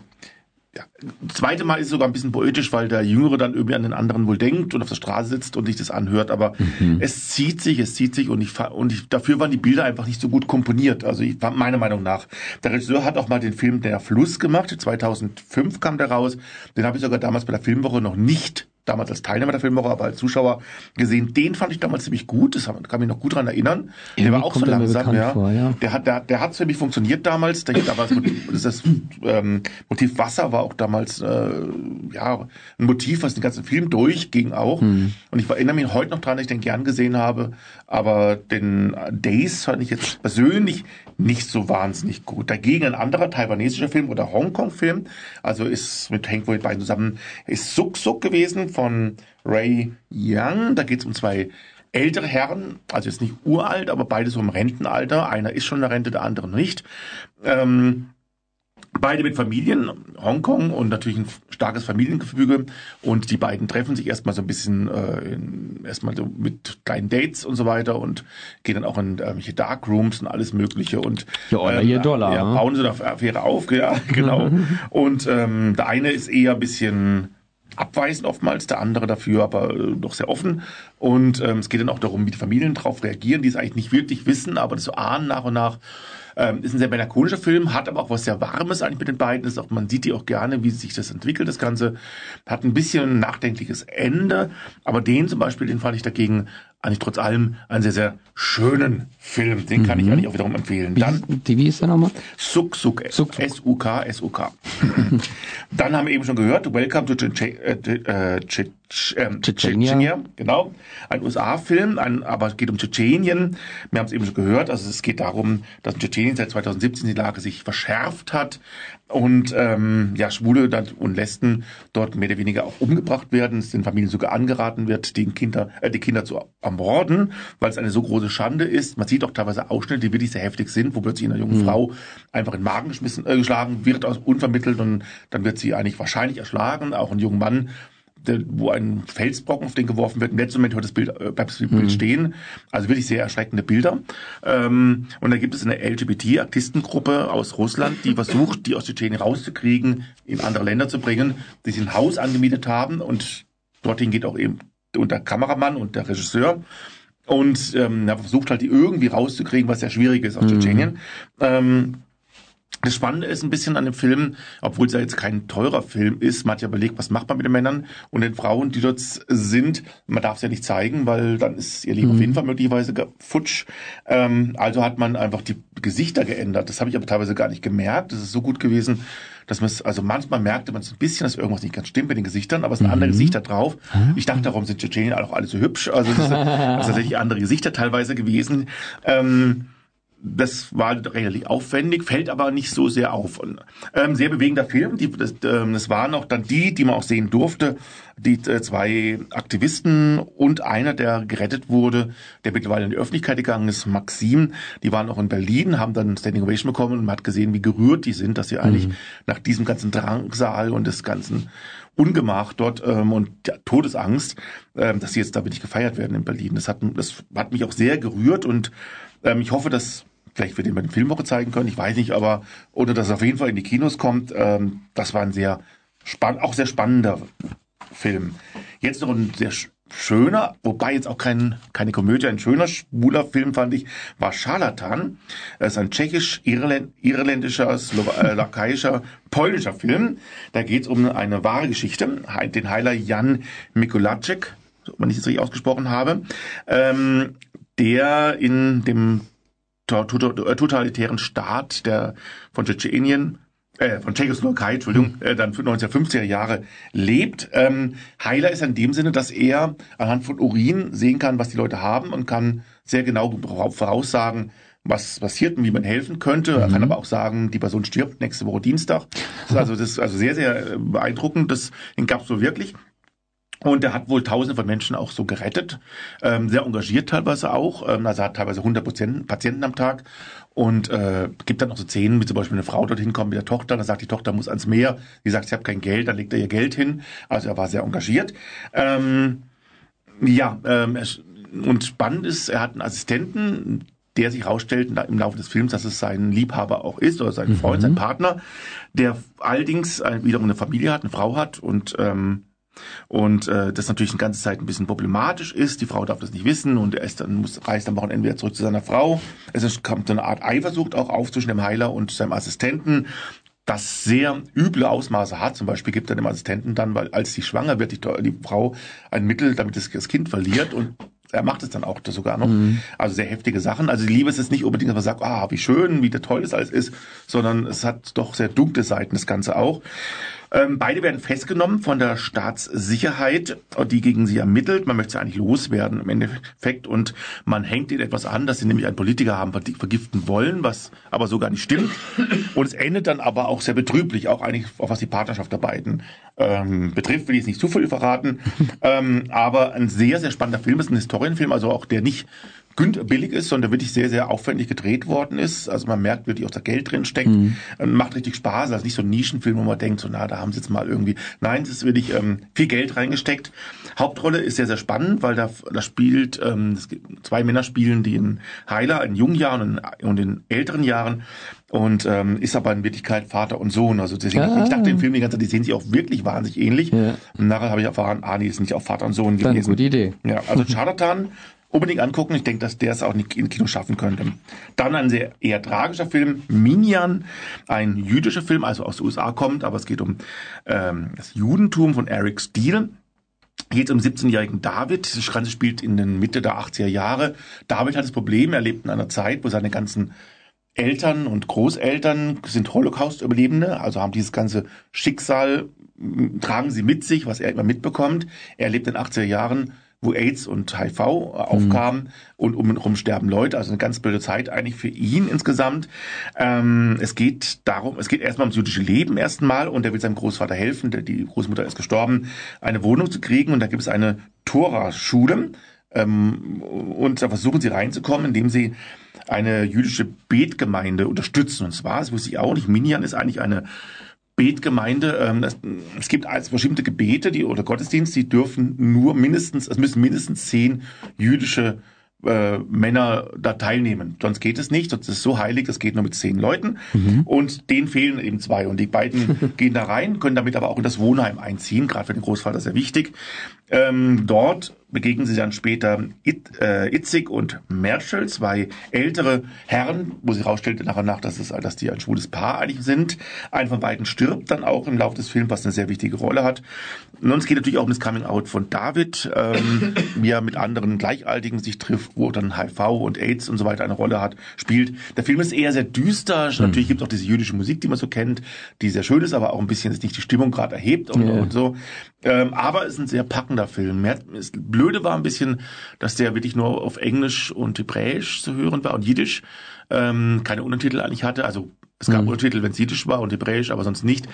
ja, das zweite Mal ist es sogar ein bisschen poetisch, weil der Jüngere dann irgendwie an den anderen wohl denkt und auf der Straße sitzt und sich das anhört. Aber mhm. es zieht sich, es zieht sich und ich und ich, dafür waren die Bilder einfach nicht so gut komponiert. Also ich, meiner Meinung nach. Der Regisseur hat auch mal den Film Der Fluss gemacht. 2005 kam der raus. Den habe ich sogar damals bei der Filmwoche noch nicht damals als Teilnehmer der Filmwoche, aber als Zuschauer gesehen. Den fand ich damals ziemlich gut. Das kann mich noch gut dran erinnern. Der war auch so langsam, ja. Vor, ja. Der hat, der, der hat für mich funktioniert damals. Der, da war das, das ähm, Motiv Wasser war auch damals äh, ja ein Motiv, was den ganzen Film durchging auch. Hm. Und ich erinnere mich heute noch dran, dass ich den gern gesehen habe. Aber den Days fand ich jetzt persönlich nicht so wahnsinnig gut. Dagegen ein anderer taiwanesischer Film oder Hongkong-Film, also ist mit Hank Wood beiden zusammen, ist Suk Suk gewesen von Ray Young. Da geht es um zwei ältere Herren, also jetzt nicht uralt, aber beide so im Rentenalter. Einer ist schon in der Rente, der andere nicht. Ähm, Beide mit Familien, Hongkong und natürlich ein starkes Familiengefüge. Und die beiden treffen sich erstmal so ein bisschen, äh, in, erstmal so mit kleinen Dates und so weiter und gehen dann auch in irgendwelche Darkrooms und alles Mögliche und ja, oder ähm, Dollar, ja, bauen so eine Affäre auf, ja, genau. und ähm, der eine ist eher ein bisschen abweisend oftmals, der andere dafür aber äh, doch sehr offen. Und ähm, es geht dann auch darum, wie die Familien darauf reagieren, die es eigentlich nicht wirklich wissen, aber das so ahnen nach und nach. Ähm, ist ein sehr melancholischer Film, hat aber auch was sehr Warmes eigentlich mit den beiden. ist auch, man sieht die auch gerne, wie sich das entwickelt, das Ganze. Hat ein bisschen ein nachdenkliches Ende, aber den zum Beispiel, den fand ich dagegen eigentlich trotz allem einen sehr, sehr schönen Film. Den kann mhm. ich eigentlich auch wiederum empfehlen. Wie, Dann, die, wie ist der nochmal? Suk Suk, S-U-K, S-U-K. Dann haben wir eben schon gehört, Welcome to äh, Tschetschenia. Genau. Ein USA-Film, aber es geht um Tschetschenien. Wir haben es eben schon gehört. Also es geht darum, dass in Tschetschenien seit 2017 die Lage sich verschärft hat und ähm, ja Schwule und Lesben dort mehr oder weniger auch umgebracht werden, es den Familien sogar angeraten wird, die Kinder, äh, die Kinder zu ermorden, weil es eine so große Schande ist. Man sieht auch teilweise Ausschnitte, die wirklich sehr heftig sind, wo plötzlich eine junge mhm. Frau einfach in den Magen geschmissen, äh, geschlagen wird, aus unvermittelt und dann wird sie eigentlich wahrscheinlich erschlagen. Auch ein junger Mann wo ein Felsbrocken auf den geworfen wird. Im letzten Moment hört das Bild, äh, bleibt das Bild mhm. stehen. Also wirklich sehr erschreckende Bilder. Ähm, und da gibt es eine LGBT-Aktivistengruppe aus Russland, die versucht, die aus Tschetschenien rauszukriegen, in andere Länder zu bringen, die sie ein Haus angemietet haben. Und dorthin geht auch eben der Kameramann und der Regisseur. Und ähm, er versucht halt, die irgendwie rauszukriegen, was sehr schwierig ist aus mhm. Tschetschenien. Ähm, das Spannende ist ein bisschen an dem Film, obwohl es ja jetzt kein teurer Film ist, man hat ja überlegt, was macht man mit den Männern und den Frauen, die dort sind. Man darf es ja nicht zeigen, weil dann ist ihr Leben mhm. auf jeden Fall möglicherweise futsch. Ähm, also hat man einfach die Gesichter geändert. Das habe ich aber teilweise gar nicht gemerkt. Das ist so gut gewesen, dass man es, also manchmal merkte man so ein bisschen, dass irgendwas nicht ganz stimmt mit den Gesichtern, aber es sind mhm. andere Gesichter drauf. Mhm. Ich dachte, darum sind Tschetschenien auch alle so hübsch. Also es sind tatsächlich andere Gesichter teilweise gewesen. Ähm, das war relativ aufwendig, fällt aber nicht so sehr auf. Und, ähm, sehr bewegender Film. Die, das, ähm, das waren auch dann die, die man auch sehen durfte. Die äh, zwei Aktivisten und einer, der gerettet wurde, der mittlerweile in die Öffentlichkeit gegangen ist, Maxim. Die waren auch in Berlin, haben dann Standing Ovation bekommen und man hat gesehen, wie gerührt die sind, dass sie eigentlich mhm. nach diesem ganzen Drangsal und des ganzen Ungemach dort ähm, und ja, Todesangst, ähm, dass sie jetzt da wirklich gefeiert werden in Berlin. Das hat, das hat mich auch sehr gerührt und ähm, ich hoffe, dass vielleicht wir den bei der Filmwoche zeigen können, ich weiß nicht, aber oder dass es auf jeden Fall in die Kinos kommt. Ähm, das war ein sehr spannend, auch sehr spannender Film. Jetzt noch ein sehr schöner, wobei jetzt auch kein, keine Komödie, ein schöner, schwuler Film fand ich, war Scharlatan. Das ist ein tschechisch-irländischer, slowakischer, polnischer Film. Da geht es um eine wahre Geschichte. Den Heiler Jan Mikulacek, wenn ich es richtig ausgesprochen habe, ähm, der in dem totalitären Staat der von Tschetschenien äh, von Tschechoslowakei, Entschuldigung, hm. äh, dann 1950er Jahre lebt. Ähm, Heiler ist in dem Sinne, dass er anhand von Urin sehen kann, was die Leute haben und kann sehr genau voraussagen, was passiert und wie man helfen könnte. Er kann mhm. aber auch sagen, die Person stirbt nächste Woche Dienstag. Das ist also, das ist also sehr, sehr beeindruckend. Das gab es so wirklich. Und er hat wohl tausende von Menschen auch so gerettet, ähm, sehr engagiert teilweise auch. Ähm, also er hat teilweise 100% Patienten am Tag und äh, gibt dann noch so Szenen, wie zum Beispiel eine Frau dorthin kommt mit der Tochter, dann sagt die Tochter muss ans Meer, die sagt, ich habe kein Geld, dann legt er ihr Geld hin. Also er war sehr engagiert. Ähm, ja, ähm, und spannend ist, er hat einen Assistenten, der sich herausstellt im Laufe des Films, dass es sein Liebhaber auch ist oder sein Freund, mhm. sein Partner, der allerdings wiederum eine Familie hat, eine Frau hat und ähm, und äh, das natürlich eine ganze Zeit ein bisschen problematisch ist. Die Frau darf das nicht wissen und er ist dann muss, reist am Wochenende wieder zurück zu seiner Frau. Es kommt so eine Art Eifersucht auch auf zwischen dem Heiler und seinem Assistenten das sehr üble Ausmaße hat. Zum Beispiel gibt er dem Assistenten dann, weil als sie schwanger wird, die, die Frau ein Mittel, damit das, das Kind verliert und er macht es dann auch sogar noch. Mhm. Also sehr heftige Sachen. Also die Liebe ist jetzt nicht unbedingt, dass man sagt, ah, wie schön, wie toll das alles ist, sondern es hat doch sehr dunkle Seiten, das Ganze auch. Ähm, beide werden festgenommen von der Staatssicherheit, die gegen sie ermittelt. Man möchte sie eigentlich loswerden im Endeffekt und man hängt ihnen etwas an, dass sie nämlich einen Politiker haben vergiften wollen, was aber so gar nicht stimmt. Und es endet dann aber auch sehr betrüblich, auch eigentlich, auch was die Partnerschaft der beiden ähm, betrifft, will ich jetzt nicht zu viel verraten. ähm, aber ein sehr, sehr spannender Film ist ein Historienfilm, also auch der nicht billig ist, sondern wirklich sehr, sehr aufwendig gedreht worden ist. Also man merkt wirklich auch da Geld drin steckt. Mhm. Macht richtig Spaß. Also nicht so ein Nischenfilm, wo man denkt, so na, da haben sie jetzt mal irgendwie. Nein, es ist wirklich ähm, viel Geld reingesteckt. Hauptrolle ist sehr, sehr spannend, weil da, da spielt, ähm, zwei Männer spielen, die in Heiler in jungen Jahren und in älteren Jahren und ähm, ist aber in Wirklichkeit Vater und Sohn. Also deswegen, ah. ich dachte im Film die ganze Zeit, die sehen sich auch wirklich wahnsinnig ähnlich. Ja. Und nachher habe ich erfahren, ah nee, ist nicht auch Vater und Sohn gewesen. Dann gute Idee. Ja, also Charlatan unbedingt angucken. Ich denke, dass der es auch nicht in Kino schaffen könnte. Dann ein sehr eher tragischer Film, Minyan, ein jüdischer Film, also aus den USA kommt, aber es geht um ähm, das Judentum von Eric Steele. Geht um 17-jährigen David. Das Ganze spielt in den Mitte der 80er Jahre. David hat das Problem, er lebt in einer Zeit, wo seine ganzen Eltern und Großeltern sind Holocaust-Überlebende, also haben dieses ganze Schicksal, tragen sie mit sich, was er immer mitbekommt. Er lebt in den 80er Jahren wo AIDS und HIV aufkamen mhm. und um ihn herum sterben Leute. Also eine ganz blöde Zeit eigentlich für ihn insgesamt. Ähm, es geht darum, es geht erstmal ums jüdische Leben erstmal und er will seinem Großvater helfen, der, die Großmutter ist gestorben, eine Wohnung zu kriegen und da gibt es eine Tora-Schule ähm, und da versuchen sie reinzukommen, indem sie eine jüdische Betgemeinde unterstützen. Und zwar, das wusste ich auch nicht, Minyan ist eigentlich eine Betgemeinde, ähm, es gibt als bestimmte Gebete, die oder Gottesdienste, die dürfen nur mindestens, es müssen mindestens zehn jüdische äh, Männer da teilnehmen. Sonst geht es nicht, sonst ist es so heilig, das geht nur mit zehn Leuten. Mhm. Und denen fehlen eben zwei. Und die beiden gehen da rein, können damit aber auch in das Wohnheim einziehen, gerade für den Großvater sehr wichtig. Ähm, dort begegnen sie dann später It, äh, Itzig und Merschel, zwei ältere Herren, wo sie herausstellte nachher nach, dass, es, dass die ein schwules Paar eigentlich sind. Einer von beiden stirbt dann auch im Laufe des Films, was eine sehr wichtige Rolle hat. Und es geht natürlich auch um das Coming-out von David, ähm, wie er mit anderen Gleichaltigen sich trifft, wo dann HIV und AIDS und so weiter eine Rolle hat, spielt. Der Film ist eher sehr düster. Mhm. Natürlich gibt es auch diese jüdische Musik, die man so kennt, die sehr schön ist, aber auch ein bisschen nicht die Stimmung gerade erhebt und, ja. und so. Ähm, aber es ist ein sehr packender Film. Das Blöde war ein bisschen, dass der wirklich nur auf Englisch und Hebräisch zu hören war und Jiddisch. Ähm, keine Untertitel eigentlich hatte. Also es gab mhm. Untertitel, wenn es Jiddisch war und Hebräisch, aber sonst nicht.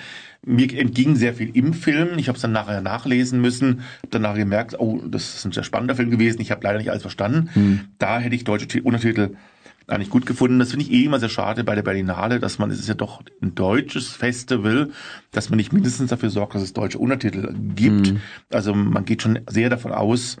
Mir entging sehr viel im Film. Ich habe es dann nachher nachlesen müssen. Hab dann nachher gemerkt, oh, das ist ein sehr spannender Film gewesen. Ich habe leider nicht alles verstanden. Mhm. Da hätte ich deutsche Untertitel eigentlich gut gefunden. Das finde ich eh immer sehr schade bei der Berlinale, dass man, es ist ja doch ein deutsches Festival, dass man nicht mindestens dafür sorgt, dass es deutsche Untertitel gibt. Mhm. Also man geht schon sehr davon aus,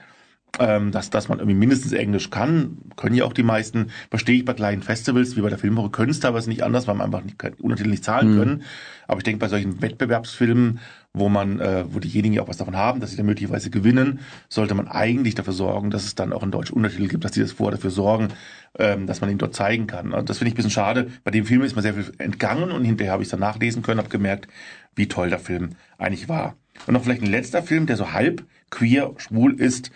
ähm, dass, dass man irgendwie mindestens Englisch kann, können ja auch die meisten, verstehe ich bei kleinen Festivals, wie bei der Filmwoche, können es teilweise nicht anders, weil man einfach nicht, Untertitel nicht zahlen mhm. können. Aber ich denke, bei solchen Wettbewerbsfilmen, wo man, äh, wo diejenigen ja auch was davon haben, dass sie dann möglicherweise gewinnen, sollte man eigentlich dafür sorgen, dass es dann auch einen deutschen Untertitel gibt, dass die das vorher dafür sorgen, ähm, dass man ihn dort zeigen kann. Und das finde ich ein bisschen schade. Bei dem Film ist mir sehr viel entgangen und hinterher habe ich es dann nachlesen können, habe gemerkt, wie toll der Film eigentlich war. Und noch vielleicht ein letzter Film, der so halb queer, schwul ist,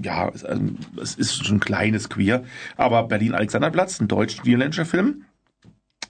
ja, es, also, es ist schon ein kleines Queer, aber Berlin-Alexanderplatz, ein deutsch-niederländischer Film,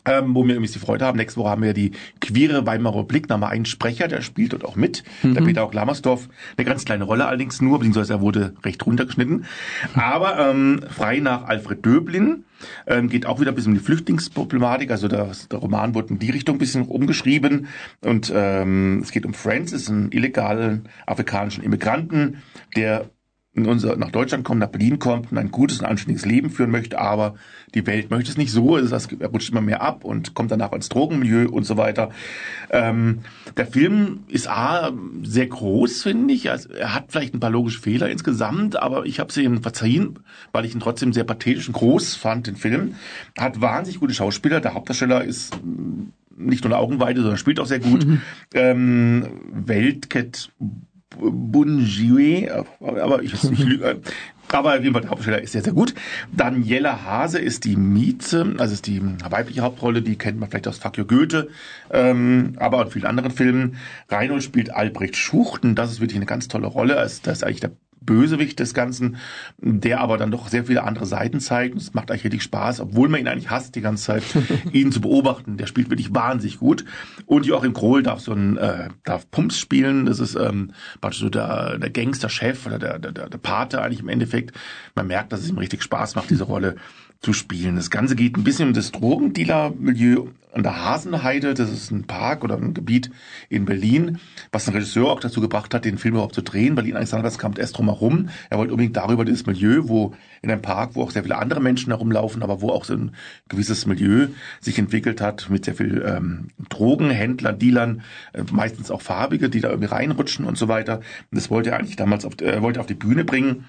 ähm, wo wir irgendwie die Freude haben. Nächste Woche haben wir die queere Weimarer Republik, da haben wir einen Sprecher, der spielt dort auch mit, mhm. der Peter auch Lammersdorf. Eine ganz kleine Rolle allerdings nur, beziehungsweise er wurde recht runtergeschnitten. Aber ähm, frei nach Alfred Döblin ähm, geht auch wieder ein bisschen um die Flüchtlingsproblematik. Also der, der Roman wurde in die Richtung ein bisschen umgeschrieben. Und ähm, es geht um Francis, einen illegalen afrikanischen Immigranten, der in unser, nach Deutschland kommt, nach Berlin kommt und ein gutes und anständiges Leben führen möchte, aber die Welt möchte es nicht so. Das heißt, er rutscht immer mehr ab und kommt danach ins Drogenmilieu und so weiter. Ähm, der Film ist A, sehr groß, finde ich. Also, er hat vielleicht ein paar logische Fehler insgesamt, aber ich habe sie ihm verziehen, weil ich ihn trotzdem sehr pathetisch und groß fand, den Film. Er hat wahnsinnig gute Schauspieler. Der Hauptdarsteller ist mm, nicht nur eine Augenweide, sondern spielt auch sehr gut. Mhm. Ähm, Weltcat Bunjue, aber ich, ich lüge. Aber auf jeden Fall der Hauptdarsteller ist sehr, sehr gut. Daniela Hase ist die Mieze, also ist die weibliche Hauptrolle, die kennt man vielleicht aus Your Goethe, ähm, aber auch in vielen anderen Filmen. Reinhold spielt Albrecht Schuchten, das ist wirklich eine ganz tolle Rolle. Das ist eigentlich der Bösewicht des Ganzen, der aber dann doch sehr viele andere Seiten zeigt. Und es macht eigentlich richtig Spaß, obwohl man ihn eigentlich hasst die ganze Zeit, ihn zu beobachten. Der spielt wirklich wahnsinnig gut. Und Joachim Krohl darf so ein, äh, darf Pumps spielen. Das ist ähm, praktisch so der, der Gangster-Chef oder der, der, der Pate eigentlich im Endeffekt. Man merkt, dass es ihm richtig Spaß macht, diese Rolle zu spielen. Das Ganze geht ein bisschen um das Drogendealer-Milieu an der Hasenheide. Das ist ein Park oder ein Gebiet in Berlin, was ein Regisseur auch dazu gebracht hat, den Film überhaupt zu drehen. Berlin Alexanderplatz kam erst drum herum. Er wollte unbedingt darüber dieses Milieu, wo in einem Park, wo auch sehr viele andere Menschen herumlaufen, aber wo auch so ein gewisses Milieu sich entwickelt hat mit sehr viel ähm, Drogenhändlern, Dealern, äh, meistens auch Farbige, die da irgendwie reinrutschen und so weiter. Das wollte er eigentlich damals auf, äh, wollte auf die Bühne bringen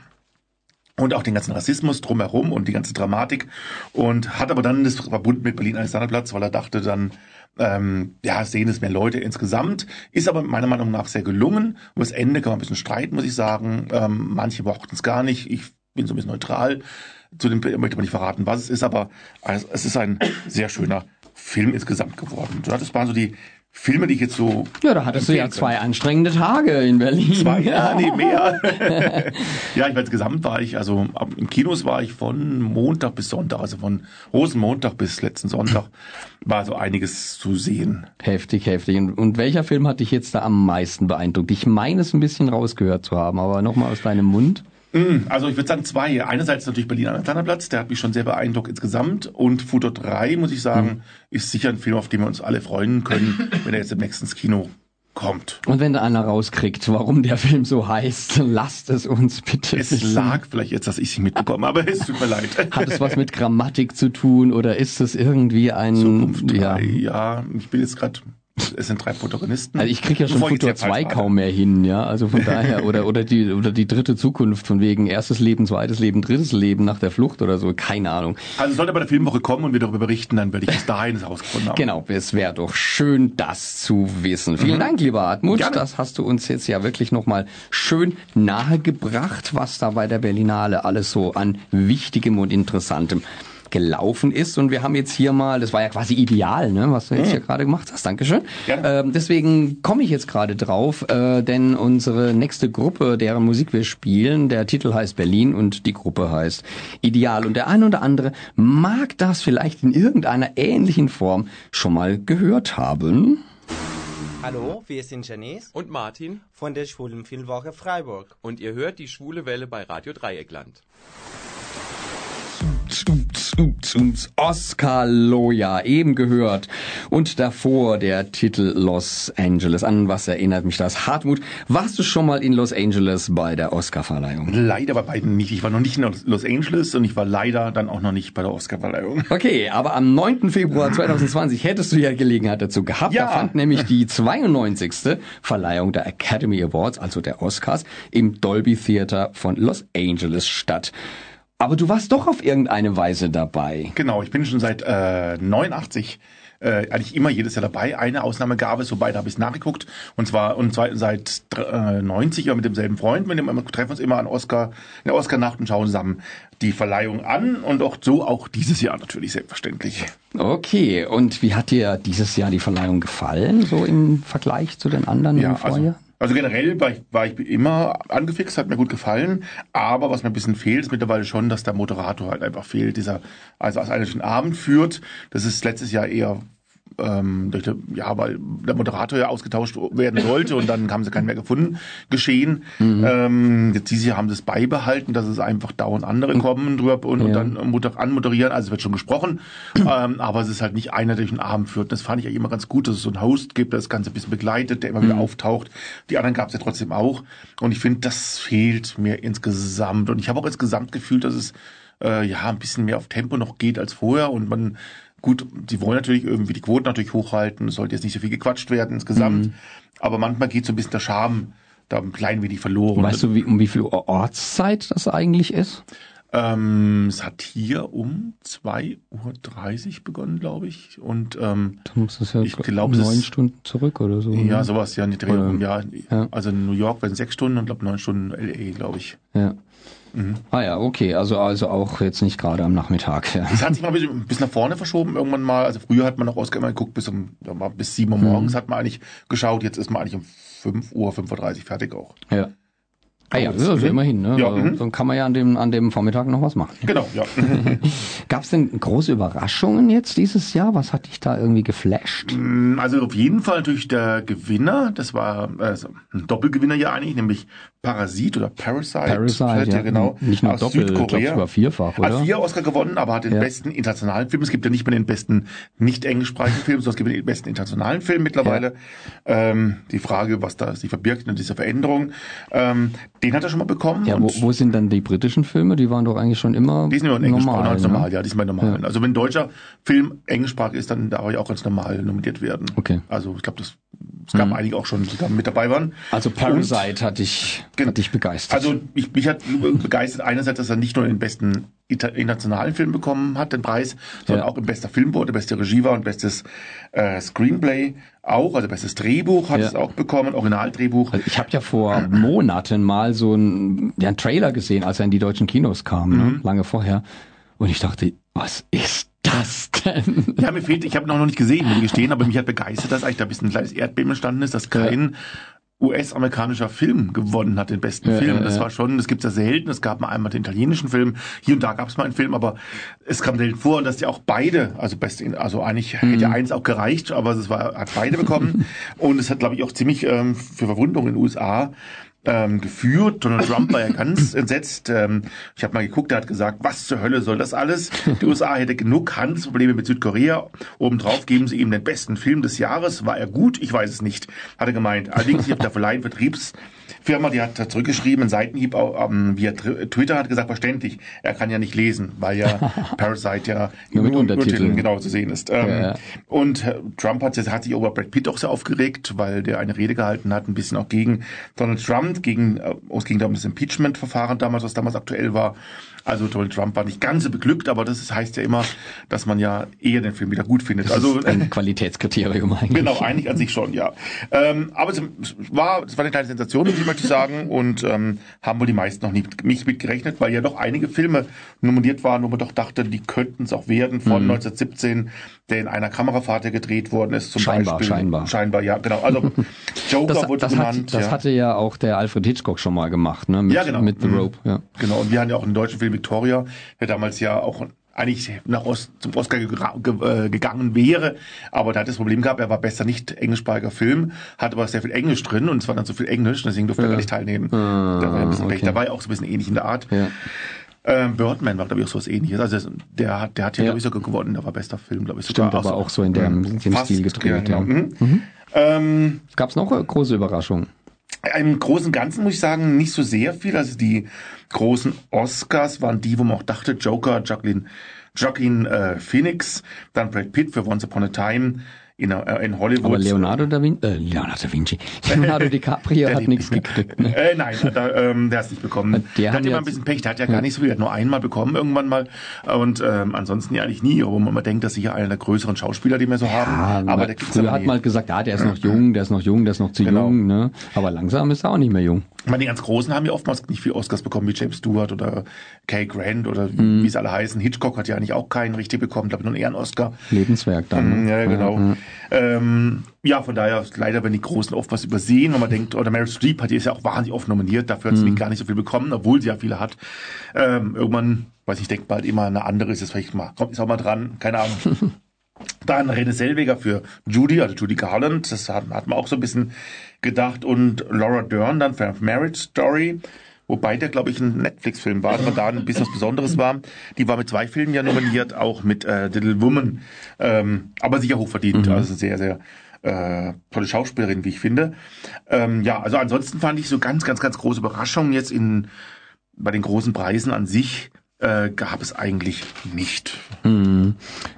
und auch den ganzen Rassismus drumherum und die ganze Dramatik und hat aber dann das verbunden mit Berlin Alexanderplatz, weil er dachte dann, ähm, ja, sehen es mehr Leute insgesamt, ist aber meiner Meinung nach sehr gelungen. Und das Ende kann man ein bisschen streiten, muss ich sagen. Ähm, manche mochten es gar nicht. Ich bin so ein bisschen neutral. Zu dem möchte man nicht verraten, was es ist, aber es ist ein sehr schöner Film insgesamt geworden. Das waren so die Filme, die ich jetzt so. Ja, da hattest du ja zwei könnte. anstrengende Tage in Berlin. Zwei, ja, nee, mehr. ja, ich weiß, insgesamt war ich, also im Kinos war ich von Montag bis Sonntag, also von Rosenmontag bis letzten Sonntag, war so einiges zu sehen. Heftig, heftig. Und, und welcher Film hat dich jetzt da am meisten beeindruckt? Ich meine es ein bisschen rausgehört zu haben, aber nochmal aus deinem Mund. Mm, also ich würde sagen zwei. Einerseits natürlich Berlin Alexanderplatz, der hat mich schon sehr beeindruckt insgesamt. Und Futur 3, muss ich sagen, mhm. ist sicher ein Film, auf den wir uns alle freuen können, wenn er jetzt im nächsten Kino kommt. Und wenn da einer rauskriegt, warum der Film so heißt, lasst es uns bitte. Es wissen. lag vielleicht jetzt, dass ich sie mitbekomme, aber es tut mir leid. Hat es was mit Grammatik zu tun oder ist es irgendwie ein... Zukunft 3, ja, ja ich bin jetzt gerade es sind drei Protagonisten. Also ich kriege ja schon Futur 2 kaum mehr hin, ja. Also von daher, oder, oder die, oder die dritte Zukunft von wegen erstes Leben, zweites Leben, drittes Leben nach der Flucht oder so. Keine Ahnung. Also sollte bei der Filmwoche kommen und wir darüber berichten, dann werde ich bis dahin herausgefunden haben. Genau, es wäre doch schön, das zu wissen. Vielen mhm. Dank, lieber Hartmut. Gerne. Das hast du uns jetzt ja wirklich nochmal schön nahegebracht, was da bei der Berlinale alles so an Wichtigem und Interessantem gelaufen ist. Und wir haben jetzt hier mal, das war ja quasi ideal, ne, was du jetzt mhm. hier gerade gemacht hast. Dankeschön. Ja. Ähm, deswegen komme ich jetzt gerade drauf, äh, denn unsere nächste Gruppe, deren Musik wir spielen, der Titel heißt Berlin und die Gruppe heißt Ideal. Und der eine oder andere mag das vielleicht in irgendeiner ähnlichen Form schon mal gehört haben. Hallo, wir sind Janice und Martin von der Schwulen Filmwoche Freiburg. Und ihr hört die Schwule Welle bei Radio Dreieckland. Stumps. Ups, ups, Oscar Loya, eben gehört. Und davor der Titel Los Angeles. An was erinnert mich das? Hartmut, warst du schon mal in Los Angeles bei der Oscarverleihung? Leider bei beiden nicht. Ich war noch nicht in Los Angeles und ich war leider dann auch noch nicht bei der Oscarverleihung. Okay, aber am 9. Februar 2020 hättest du ja Gelegenheit dazu gehabt. Ja. Da fand nämlich die 92. Verleihung der Academy Awards, also der Oscars, im Dolby Theater von Los Angeles statt. Aber du warst doch auf irgendeine Weise dabei. Genau, ich bin schon seit äh, 89 äh, eigentlich immer jedes Jahr dabei. Eine Ausnahme gab es, wobei da habe ich nachgeguckt. Und zwar und zwar seit äh, 90 mit demselben Freund. Mit dem wir treffen uns immer an Oscar, in der Oscar-Nacht und schauen zusammen die Verleihung an. Und auch so auch dieses Jahr natürlich selbstverständlich. Okay, und wie hat dir dieses Jahr die Verleihung gefallen, so im Vergleich zu den anderen Ja, im Vorjahr? also, also generell war ich, war ich immer angefixt, hat mir gut gefallen. Aber was mir ein bisschen fehlt, ist mittlerweile schon, dass der Moderator halt einfach fehlt. Dieser, also als den Abend führt, das ist letztes Jahr eher ähm, ja, weil der Moderator ja ausgetauscht werden sollte und dann haben sie keinen mehr gefunden, geschehen. Ähm, jetzt dieses Jahr haben sie es beibehalten, dass es einfach dauernd andere kommen drüber und, und Ja. dann moder- anmoderieren. Also es wird schon gesprochen, ähm, aber es ist halt nicht einer, der durch den Abend führt. Das fand ich eigentlich immer ganz gut, dass es so einen Host gibt, der das Ganze ein bisschen begleitet, der immer wieder auftaucht. Die anderen gab es ja trotzdem auch. Und ich finde, das fehlt mir insgesamt. Und ich habe auch insgesamt gefühlt, dass es äh, ja ein bisschen mehr auf Tempo noch geht als vorher und man Gut, sie wollen natürlich irgendwie die Quoten natürlich hochhalten, es sollte jetzt nicht so viel gequatscht werden insgesamt, aber manchmal geht so ein bisschen der Charme da ein klein wenig verloren. Weißt du, wie, um wie viel Ortszeit das eigentlich ist? Ähm, es hat hier um 2.30 Uhr begonnen, glaube ich. Und ähm, Dann muss das ja Ich glaub, es neun Stunden zurück oder so. ja, ne? sowas, ja, die Drehung, ja. ja. Also in New York werden sechs Stunden und glaube neun Stunden LA, glaube ich. ja. Mhm. Ah ja, okay, also also auch jetzt nicht gerade am Nachmittag. Ja. Es hat sich mal ein bisschen bis nach vorne verschoben irgendwann mal. Also früher hat man noch Oscar immer geguckt, bis um bis sieben Uhr morgens hat man eigentlich geschaut. Jetzt ist man eigentlich um 5 Uhr, 5.30 Uhr fertig auch. ja. Ah ja, also immerhin, ne? Ja, Also, mhm. Dann kann man ja an dem, an dem Vormittag noch was machen. Genau, ja. Gab es denn große Überraschungen jetzt dieses Jahr? Was hat dich da irgendwie geflasht? Also auf jeden Fall natürlich der Gewinner. Das war also ein Doppelgewinner ja eigentlich, nämlich Parasit oder Parasite. Parasite, ja. genau. Nicht nur aus glaub Südkorea. sogar vierfach, oder? Hat vier Oscar gewonnen, aber hat den Ja. besten internationalen Film. Es gibt ja nicht mehr den besten nicht englischsprachigen Film, sondern es gibt den besten internationalen Film mittlerweile. Ähm, die Frage, was da sich verbirgt in dieser Veränderung, ähm, den hat er schon mal bekommen. Ja, wo, wo sind dann die britischen Filme? Die waren doch eigentlich schon immer die sind immer in normal. ganz ne? normal, ja, die sind bei normalen. Also wenn ein deutscher Film englischsprachig ist, dann darf er ja auch ganz normal nominiert werden. Okay. Also ich glaube, das es gab einige auch schon, die da mit dabei waren. Also Parasite hat dich, hat dich begeistert. Also ich, mich hat begeistert einerseits, dass er nicht nur den besten internationalen Film bekommen hat, den Preis, sondern Ja. auch im bester Film wurde, beste Regie war und bestes äh, Screenplay auch, also bestes Drehbuch hat Ja. es auch bekommen, Originaldrehbuch. Also ich habe ja vor Monaten mal so einen, ja, einen Trailer gesehen, als er in die deutschen Kinos kam, Mhm. ne? lange vorher. Und ich dachte, was ist das denn? Ja, mir fehlt, ich habe ihn auch noch nicht gesehen, muss ich gestehen, aber mich hat begeistert, dass eigentlich da ein bisschen ein kleines Erdbeben entstanden ist, dass kein US-amerikanischer Film gewonnen hat, den besten Ja, Film. ja, Das ja. war schon, das gibt's ja selten. Es gab mal einmal den italienischen Film. Hier und da gab es mal einen Film, aber es kam selten vor, dass die auch beide, also beste, also eigentlich hätte Mhm. ja eins auch gereicht, aber es war, hat beide bekommen. und es hat, glaube ich, auch ziemlich ähm, für Verwunderung in den USA ähm, geführt. Donald Trump war ja ganz entsetzt. Ähm, ich habe mal geguckt, er hat gesagt, was zur Hölle soll das alles? Die USA hätte genug Handelsprobleme mit Südkorea. Obendrauf geben sie ihm den besten Film des Jahres. War er gut? Ich weiß es nicht, hat er gemeint. Allerdings hier der Verleih Vertriebsfirma, die hat zurückgeschrieben, ein Seitenhieb ähm, via Twitter hat gesagt, verständlich, er kann ja nicht lesen, weil ja Parasite ja Nur mit Untertiteln. genau zu sehen ist. Ähm, Ja, ja. Und äh, Trump hat, hat sich über Brad Pitt auch sehr aufgeregt, weil der eine Rede gehalten hat, ein bisschen auch gegen Donald Trump, gegen, äh, es ging da um das Impeachment-Verfahren damals, was damals aktuell war. Also Donald Trump war nicht ganz so beglückt, aber das heißt ja immer, dass man ja eher den Film wieder gut findet. Also Ein Qualitätskriterium eigentlich. Genau, eigentlich an sich schon, ja. Ähm, aber es war, es war eine kleine Sensation, muss ich möchte sagen, und ähm, haben wohl die meisten noch nicht, nicht mit gerechnet, weil ja doch einige Filme nominiert waren, wo man doch dachte, die könnten es auch werden, von Mhm. 1917, der in einer Kamerafahrt ja gedreht worden ist, zum Scheinbar, Beispiel. scheinbar. Scheinbar, ja, genau. Also Joker Das, wurde das, genannt. hat, das ja. hatte ja auch der Alfred Hitchcock schon mal gemacht, ne? Mit, Ja, genau. mit The Mhm. Rope, ja. Genau, und wir hatten ja auch einen deutschen Film Victoria, der damals ja auch eigentlich nach Ost, zum Oscar gegra- ge, äh, gegangen wäre, aber da hat das Problem gehabt, er war besser nicht englischsprachiger Film, hat aber sehr viel Englisch drin und es war dann so viel Englisch, deswegen durfte er gar nicht teilnehmen. da war ein bisschen Pech okay. dabei, auch so ein bisschen ähnlich in der Art. Ja. Ähm, Birdman war, glaube ich, auch so was ähnliches. Also der hat, der hat ja, Ja. glaube ich, sogar gewonnen. Der war bester Film, glaube ich, sogar. Stimmt, aber auch so in der- in dem Stil gedreht, Ja, ja. genau. Mhm. Ähm, Gab es noch große Überraschung? Im Großen und Ganzen muss ich sagen, nicht so sehr viel. Also die großen Oscars waren die, wo man auch dachte, Joker, Jacqueline, Jacqueline äh, Phoenix, dann Brad Pitt für Once Upon a Time in, äh, in Hollywood. Aber Leonardo da Vinci, äh, Leonardo da Vinci, Leonardo DiCaprio hat nichts gekriegt. Ne? Äh, nein, da, ähm, der hat es nicht bekommen. Der Der, haben hat immer ein bisschen Pech, der hat ja gar nicht so viel, der hat nur einmal bekommen irgendwann mal und ähm, ansonsten ja eigentlich nie, wo man immer denkt, dass sicher einer der größeren Schauspieler, die wir so haben, Ja, aber man- der früher aber hat nie. man gesagt, ja, der ist noch jung, der ist noch jung, der ist noch zu Genau. jung, ne? Aber langsam ist er auch nicht mehr jung. Ich meine, die ganz Großen haben ja oftmals nicht viel Oscars bekommen, wie James Stewart oder Cary Grant oder Mhm. wie es alle heißen. Hitchcock hat ja eigentlich auch keinen richtig bekommen, glaube ich, nur einen Ehren-Oscar. Lebenswerk dann. Mm, Ne? Ja, genau. Ähm, ja, von daher, leider werden die Großen oft was übersehen, wenn man denkt, oder Meryl Streep hat die ist ja auch wahnsinnig oft nominiert, dafür hat sie gar nicht so viel bekommen, obwohl sie ja viele hat. Ähm, irgendwann, weiß ich, denkt bald immer eine andere ist es vielleicht mal, kommt ist auch mal dran, keine Ahnung. Dann Rene Selweger für Judy, also Judy Garland, das hat, hat man auch so ein bisschen gedacht. Und Laura Dern dann für Marriage Story, wobei der, glaube ich, ein Netflix-Film war, aber da ein bisschen was Besonderes war. Die war mit zwei Filmen ja nominiert, auch mit äh, Little Woman, ähm, aber sicher hochverdient, also sehr, sehr äh, tolle Schauspielerin, wie ich finde. Ähm, ja, also ansonsten fand ich so ganz, ganz, ganz große Überraschungen jetzt in bei den großen Preisen an sich äh, gab es eigentlich nicht.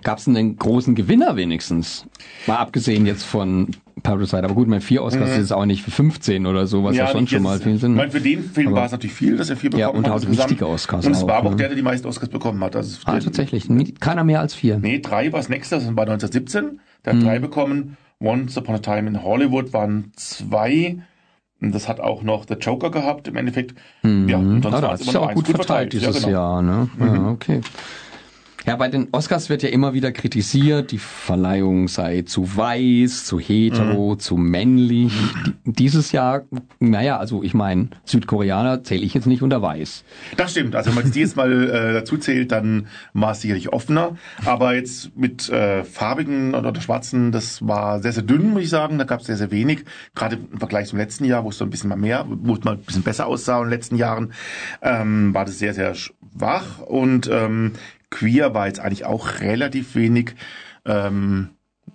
Gab es einen großen Gewinner wenigstens? Mal abgesehen jetzt von Parasite. Aber gut, mein vier Oscars ist jetzt auch nicht für 15 oder so, was ja, schon nicht schon jetzt- mal viel sind. Ich meine, für den Film war es natürlich viel, dass er vier bekommen Ja, und hat. auch wichtige Oscars Und es auch, war aber auch ne? der, der die meisten Oscars bekommen hat. Also ah, tatsächlich. Keiner mehr als vier. Nee, drei war das nächste, das war 1917. Der hat Mhm. drei bekommen. Once Upon a Time in Hollywood waren zwei. Und das hat auch noch The Joker gehabt im Endeffekt. Ja, und sonst Ah, war hat es immer ja nur auch gut verteilt Ja, dieses genau. Jahr. Ne? Ja, okay. Ja, bei den Oscars wird ja immer wieder kritisiert, die Verleihung sei zu weiß, zu hetero, Mhm. zu männlich. Die- Dieses Jahr, naja, also ich meine, Südkoreaner zähle ich jetzt nicht unter weiß. Das stimmt. Also wenn man die jetzt mal äh, dazu zählt, dann war es sicherlich offener. Aber jetzt mit äh, farbigen oder, oder schwarzen, das war sehr, sehr dünn, muss ich sagen. Da gab es sehr, sehr wenig. Gerade im Vergleich zum letzten Jahr, wo es so ein bisschen mal mehr, wo es mal ein bisschen besser aussah in den letzten Jahren, ähm, war das sehr, sehr schwach. Und ähm, queer war jetzt eigentlich auch relativ wenig. Ähm,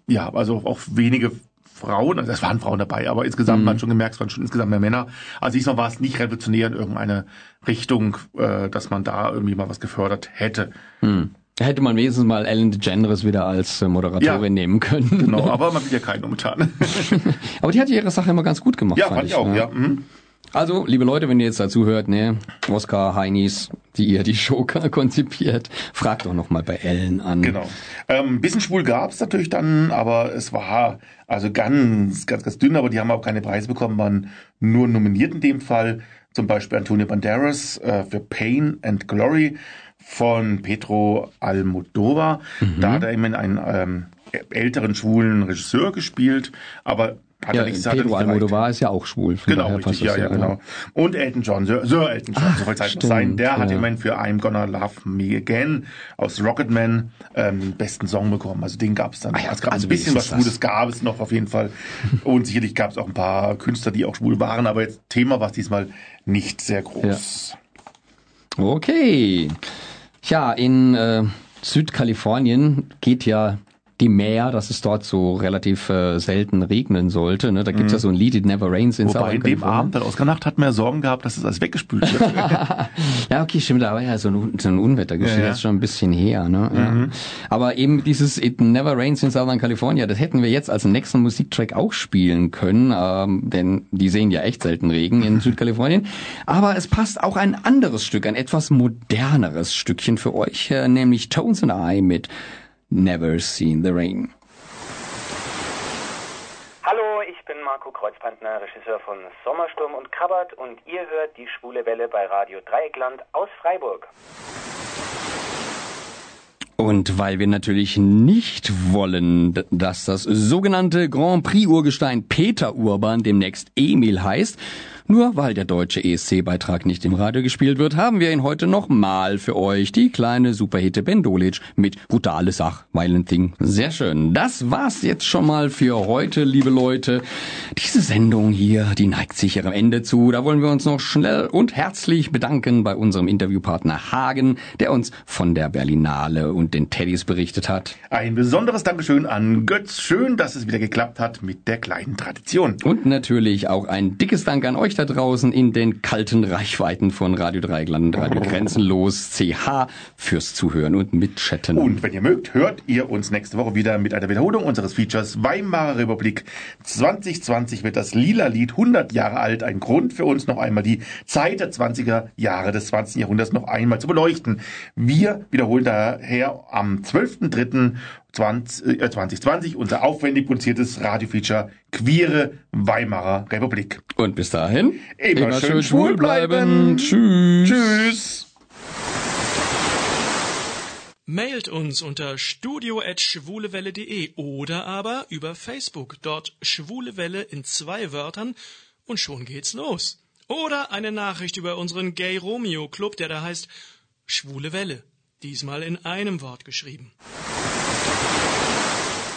ja, also auch wenige Frauen, also es waren Frauen dabei, aber insgesamt Mhm. man hat schon gemerkt, es waren schon insgesamt mehr Männer. Also diesmal war es nicht revolutionär in irgendeine Richtung, äh, dass man da irgendwie mal was gefördert hätte. Da hätte man wenigstens mal Ellen DeGeneres wieder als äh, Moderatorin Ja. nehmen können. Genau, aber man will ja keinen momentan. Aber die hat ihre Sache immer ganz gut gemacht. ja, fand ich auch, ne? ja. Mhm. Also, liebe Leute, wenn ihr jetzt dazu hört, ne, Oscar Heinis, die ihr die Show konzipiert, fragt doch noch mal bei Ellen an. Genau. Ähm, ein bisschen schwul gab's natürlich dann, aber es war also ganz, ganz, ganz dünn, aber die haben auch keine Preise bekommen, waren nur nominiert in dem Fall. Zum Beispiel Antonio Banderas äh, für Pain and Glory von Pedro Almodovar. Mhm. Da hat er immerhin einen ähm, älteren schwulen Regisseur gespielt, aber hat Ja, er nicht, hat er Pedro nicht gereicht. Almodovar ist ja auch schwul. Genau, richtig, ja, ja, genau. Und Elton John, Sir, Sir Elton John, Ach, so Zeit muss stimmt, sein. Der hat ja. immerhin für I'm Gonna Love Me Again aus Rocketman ähm, den besten Song bekommen. Also den gab es dann. Ah ja, es gab also ein bisschen was. Schwules, gab es noch auf jeden Fall. Und sicherlich gab es auch ein paar Künstler, die auch schwul waren, aber jetzt Thema war es diesmal nicht sehr groß. Okay. Ja, in äh, Südkalifornien geht ja die Meer, dass es dort so relativ äh, selten regnen sollte. Ne? Da gibt's ja so ein Lied, It Never Rains in Mhm. Wobei in dem. Abend, bei der Oscar-Nacht, hatten wir Sorgen gehabt, dass es alles weggespült wird. Ja, okay, stimmt, da war ja so ein, so ein Unwetter geschehen, Ja, Mhm. ja. ist schon ein bisschen her, ne? Ja. Aber eben dieses It Never Rains in Southern California, das hätten wir jetzt als nächsten Musiktrack auch spielen können, ähm, denn die sehen ja echt selten Regen in Südkalifornien. Aber es passt auch ein anderes Stück, ein etwas moderneres Stückchen für euch, äh, nämlich Tones and I mit Never Seen the Rain. Hallo, ich bin Marco Kreuzpantner, Regisseur von Sommersturm und Krabbert und ihr hört die Schwule Welle bei Radio Dreieckland aus Freiburg. Und weil wir natürlich nicht wollen, dass das sogenannte Grand Prix Urgestein Peter Urban demnächst Emil heißt, Nur weil der deutsche ESC-Beitrag nicht im Radio gespielt wird, haben wir ihn heute nochmal für euch. Die kleine Superhitte Bendolic mit Brutale Sach, Violent Thing. Sehr schön. Das war's jetzt schon mal für heute, liebe Leute. Diese Sendung hier, die neigt sich ihrem Ende zu. Da wollen wir uns noch schnell und herzlich bedanken bei unserem Interviewpartner Hagen, der uns von der Berlinale und den Teddys berichtet hat. Ein besonderes Dankeschön an Götz. Schön, dass es wieder geklappt hat mit der kleinen Tradition. Und natürlich auch ein dickes Dank an euch da draußen in den kalten Reichweiten von Radio Dreigland, Radio Grenzenlos, CH fürs Zuhören und Mitchatten. Und wenn ihr mögt, hört ihr uns nächste Woche wieder mit einer Wiederholung unseres Features Weimarer Republik. 2020 wird das Lila Lied 100 Jahre alt. Ein Grund für uns noch einmal die Zeit der 20er Jahre des 20. Jahrhunderts noch einmal zu beleuchten. Wir wiederholen daher am 12.03. 20, äh, 2020 unser aufwendig produziertes Radiofeature Queere Weimarer Republik. Und bis dahin, immer, immer schön schwul bleiben. Tschüss. Tschüss. Mailt uns unter studio.schwulewelle.de oder aber über Facebook, dort Schwule Welle in zwei Wörtern und schon geht's los. Oder eine Nachricht über unseren Gay Romeo Club, der da heißt Schwule Welle, diesmal in einem Wort geschrieben.